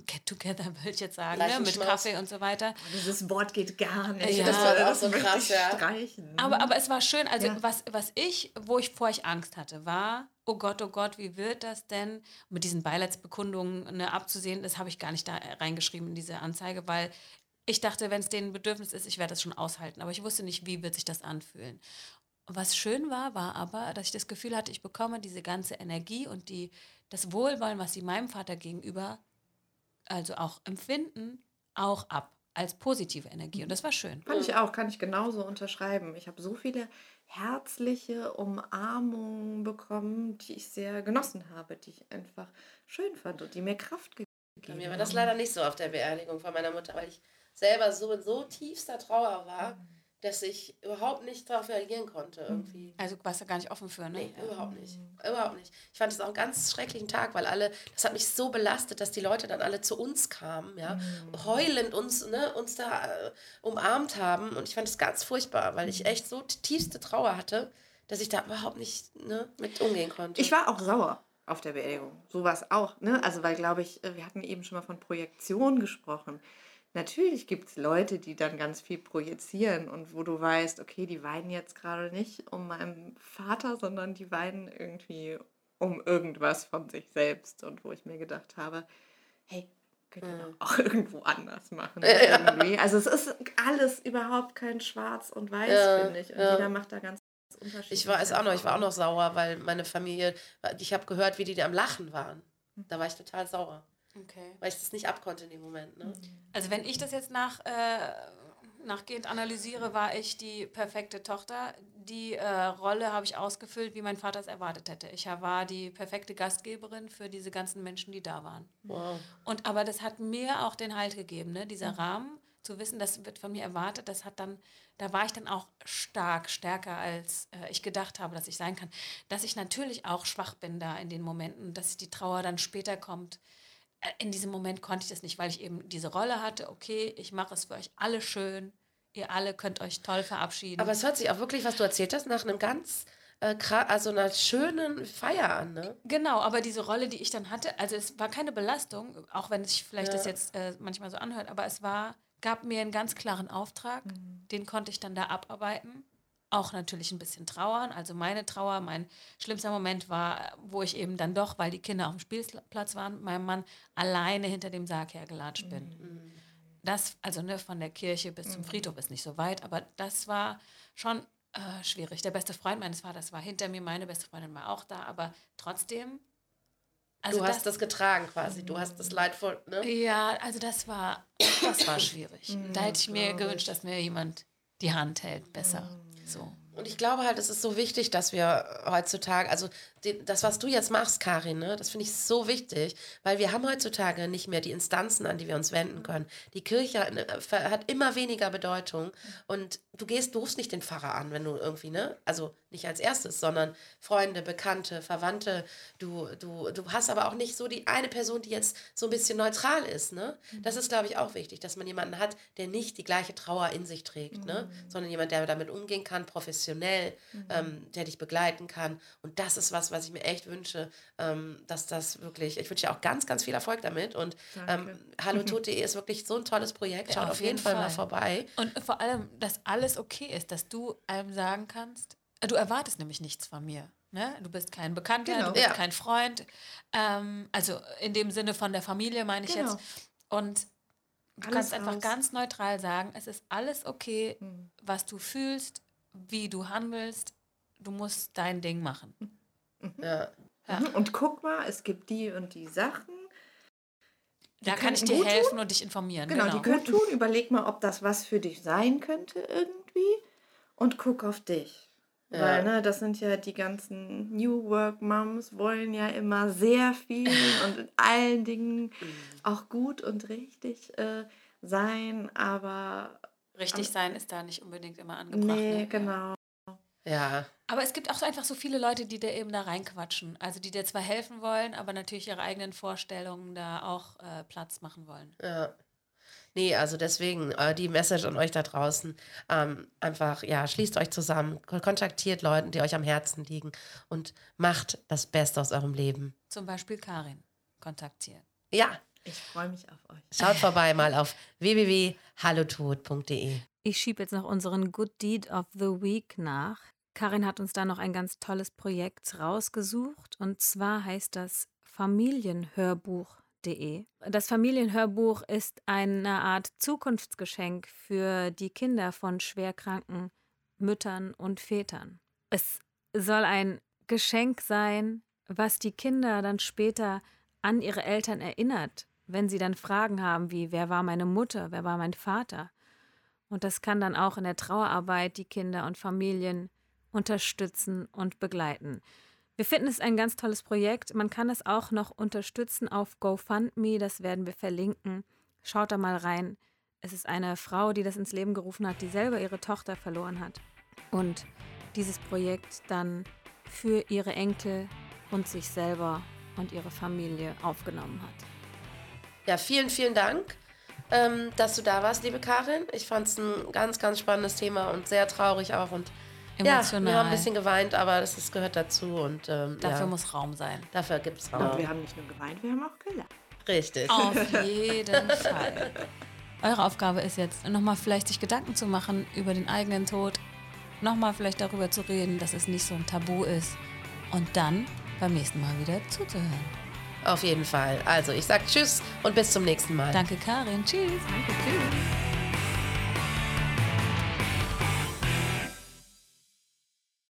Get-Together, würde ich jetzt sagen, ne? Mit. Kaffee und so weiter. Dieses Wort geht gar nicht. Ja. das, Das war auch das so möchte krass, ja. streichen. Aber, aber es war schön. Also Ja. was, was ich, wo ich vor ich Angst hatte, war, oh Gott, oh Gott, wie wird das denn? Mit diesen Beileidsbekundungen ne, abzusehen, das habe ich gar nicht da reingeschrieben in diese Anzeige, weil ich dachte, wenn es denen ein Bedürfnis ist, ich werde das schon aushalten. Aber ich wusste nicht, wie wird sich das anfühlen. Was schön war, war aber, dass ich das Gefühl hatte, ich bekomme diese ganze Energie und die, das Wohlwollen, was sie meinem Vater gegenüber, also auch empfinden, auch ab als positive Energie. Und das war schön. Kann ich auch, kann ich genauso unterschreiben. Ich habe so viele herzliche Umarmungen bekommen, die ich sehr genossen habe, die ich einfach schön fand und die mir Kraft gegeben Bei haben. mir war das leider nicht so auf der Beerdigung von meiner Mutter, weil ich selber so in so tiefster Trauer war, dass ich überhaupt nicht darauf reagieren konnte irgendwie. Also warst du gar nicht offen für, ne? Nee, überhaupt nicht. Überhaupt nicht. Ich fand es auch einen ganz schrecklichen Tag, weil alle, das hat mich so belastet, dass die Leute dann alle zu uns kamen, ja, heulend uns, ne, uns da äh, umarmt haben. Und ich fand es ganz furchtbar, weil ich echt so tiefste Trauer hatte, dass ich da überhaupt nicht ne, mit umgehen konnte. Ich war auch sauer auf der Beerdigung. So war es auch. Ne? Also, weil, glaube ich, äh, wir hatten eben schon mal von Projektion gesprochen. Natürlich gibt es Leute, die dann ganz viel projizieren und wo du weißt, okay, die weinen jetzt gerade nicht um meinen Vater, sondern die weinen irgendwie um irgendwas von sich selbst. Und wo ich mir gedacht habe, hey, können wir doch auch irgendwo anders machen. Irgendwie. Also es ist alles überhaupt kein Schwarz und Weiß, Ja, finde ich. Und ja. jeder macht da ganz unterschiedlich. Ich war es auch noch, ich war auch noch sauer, weil meine Familie, ich habe gehört, wie die am Lachen waren. Da war ich total sauer, Okay. weil ich das nicht abkonnte in dem Moment. Ne? Also wenn ich das jetzt nach, äh, nachgehend analysiere, war ich die perfekte Tochter. Die äh, Rolle habe ich ausgefüllt, wie mein Vater es erwartet hätte. Ich war die perfekte Gastgeberin für diese ganzen Menschen, die da waren. Wow. Und aber das hat mir auch den Halt gegeben, ne? dieser Rahmen, zu wissen, das wird von mir erwartet, das hat dann, da war ich dann auch stark, stärker als äh, ich gedacht habe, dass ich sein kann. Dass ich natürlich auch schwach bin da in den Momenten, dass die Trauer dann später kommt. Äh, In diesem Moment konnte ich das nicht, weil ich eben diese Rolle hatte, okay, ich mache es für euch alle schön, ihr alle könnt euch toll verabschieden. Aber es hört sich auch wirklich, was du erzählt hast, nach einem ganz, äh, also einer schönen Feier an, ne? Genau, aber diese Rolle, die ich dann hatte, also es war keine Belastung, auch wenn es sich vielleicht Ja. das jetzt äh, manchmal so anhört, aber es war, gab mir einen ganz klaren Auftrag, den konnte ich dann da abarbeiten. Auch natürlich ein bisschen trauern. Also meine Trauer, mein schlimmster Moment war, wo ich eben dann doch, weil die Kinder auf dem Spielplatz waren, mit meinem Mann alleine hinter dem Sarg hergelatscht bin. Das, also ne, von der Kirche bis zum Friedhof ist nicht so weit, aber das war schon äh, schwierig. Der beste Freund meines Vaters war hinter mir, meine beste Freundin war auch da, aber trotzdem. Also du hast das, getragen quasi, du hast das leidvoll, ne? Ja, also das war, das war schwierig. da hätte ich mir gewünscht, dass mir jemand die Hand hält, besser. So. Und ich glaube halt, es ist so wichtig, dass wir heutzutage, also das, was du jetzt machst, Karin, ne, das finde ich so wichtig, weil wir haben heutzutage nicht mehr die Instanzen, an die wir uns wenden können. Die Kirche hat, ne, hat immer weniger Bedeutung und du gehst, du rufst nicht den Pfarrer an, wenn du irgendwie, ne, also nicht als erstes, sondern Freunde, Bekannte, Verwandte. Du, du, du hast aber auch nicht so die eine Person, die jetzt so ein bisschen neutral ist, ne. Das ist, glaube ich, auch wichtig, dass man jemanden hat, der nicht die gleiche Trauer in sich trägt, ne, sondern jemand, der damit umgehen kann, professionell, ähm, der dich begleiten kann. Und das ist was, was ich mir echt wünsche, ähm, dass das wirklich, ich wünsche dir auch ganz, ganz viel Erfolg damit. Und ähm, hallotot.de ist wirklich so ein tolles Projekt. Schaut Ja, auf, jeden Fall, mal vorbei. Und vor allem, dass alles okay ist, dass du einem sagen kannst, du erwartest nämlich nichts von mir. Ne? Du bist kein Bekannter, Genau. du bist Ja. kein Freund. Ähm, also in dem Sinne von der Familie meine ich Genau. jetzt. Und du Alles kannst einfach aus. ganz neutral sagen, es ist alles okay, was du fühlst, wie du handelst. Du musst dein Ding machen. Ja. Ja. Mhm. Und guck mal, es gibt die und die Sachen. Da kann können ich dir helfen und dich informieren. Genau, Genau. die gut tun. Überleg mal, ob das was für dich sein könnte irgendwie. Und guck auf dich. Ja. Weil, ne, das sind ja die ganzen New Work Moms, wollen ja immer sehr viel und in allen Dingen auch gut und richtig äh, sein, aber Richtig sein ist da nicht unbedingt immer angebracht. nee, ne? genau. Ja. Aber es gibt auch so einfach so viele Leute, die dir eben da reinquatschen. Also die dir zwar helfen wollen, aber natürlich ihre eigenen Vorstellungen da auch äh, Platz machen wollen. Ja. Nee, also deswegen äh, die Message an euch da draußen. Ähm, einfach, ja, schließt euch zusammen, kontaktiert Leute, die euch am Herzen liegen und macht das Beste aus eurem Leben. Zum Beispiel Karin kontaktieren. Ja. Ich freue mich auf euch. Schaut vorbei mal auf www.hallotod.de. Ich schiebe jetzt noch unseren Good Deed of the Week nach. Karin hat uns da noch ein ganz tolles Projekt rausgesucht und zwar heißt das Familienhörbuch.de. Das Familienhörbuch ist eine Art Zukunftsgeschenk für die Kinder von schwerkranken Müttern und Vätern. Es soll ein Geschenk sein, was die Kinder dann später an ihre Eltern erinnert, wenn sie dann Fragen haben wie, wer war meine Mutter, wer war mein Vater? Und das kann dann auch in der Trauerarbeit die Kinder und Familien unterstützen und begleiten. Wir finden es ein ganz tolles Projekt. Man kann es auch noch unterstützen auf GoFundMe, das werden wir verlinken. Schaut da mal rein. Es ist eine Frau, die das ins Leben gerufen hat, die selber ihre Tochter verloren hat. Und dieses Projekt dann für ihre Enkel und sich selber und ihre Familie aufgenommen hat. Ja, vielen, vielen Dank, ähm, dass du da warst, liebe Karin. Ich fand es ein ganz, ganz spannendes Thema und sehr traurig auch. Und Emotional. Ja, wir haben ein bisschen geweint, aber das ist, gehört dazu. Und, ähm, Dafür ja, muss Raum sein. dafür gibt es Raum. Und wir haben nicht nur geweint, wir haben auch gelacht. Richtig. Auf jeden Fall. Eure Aufgabe ist jetzt, nochmal vielleicht sich Gedanken zu machen über den eigenen Tod, nochmal vielleicht darüber zu reden, dass es nicht so ein Tabu ist und dann beim nächsten Mal wieder zuzuhören. Auf jeden Fall. Also, ich sag Tschüss und bis zum nächsten Mal. Danke, Karin. Tschüss. Danke, tschüss.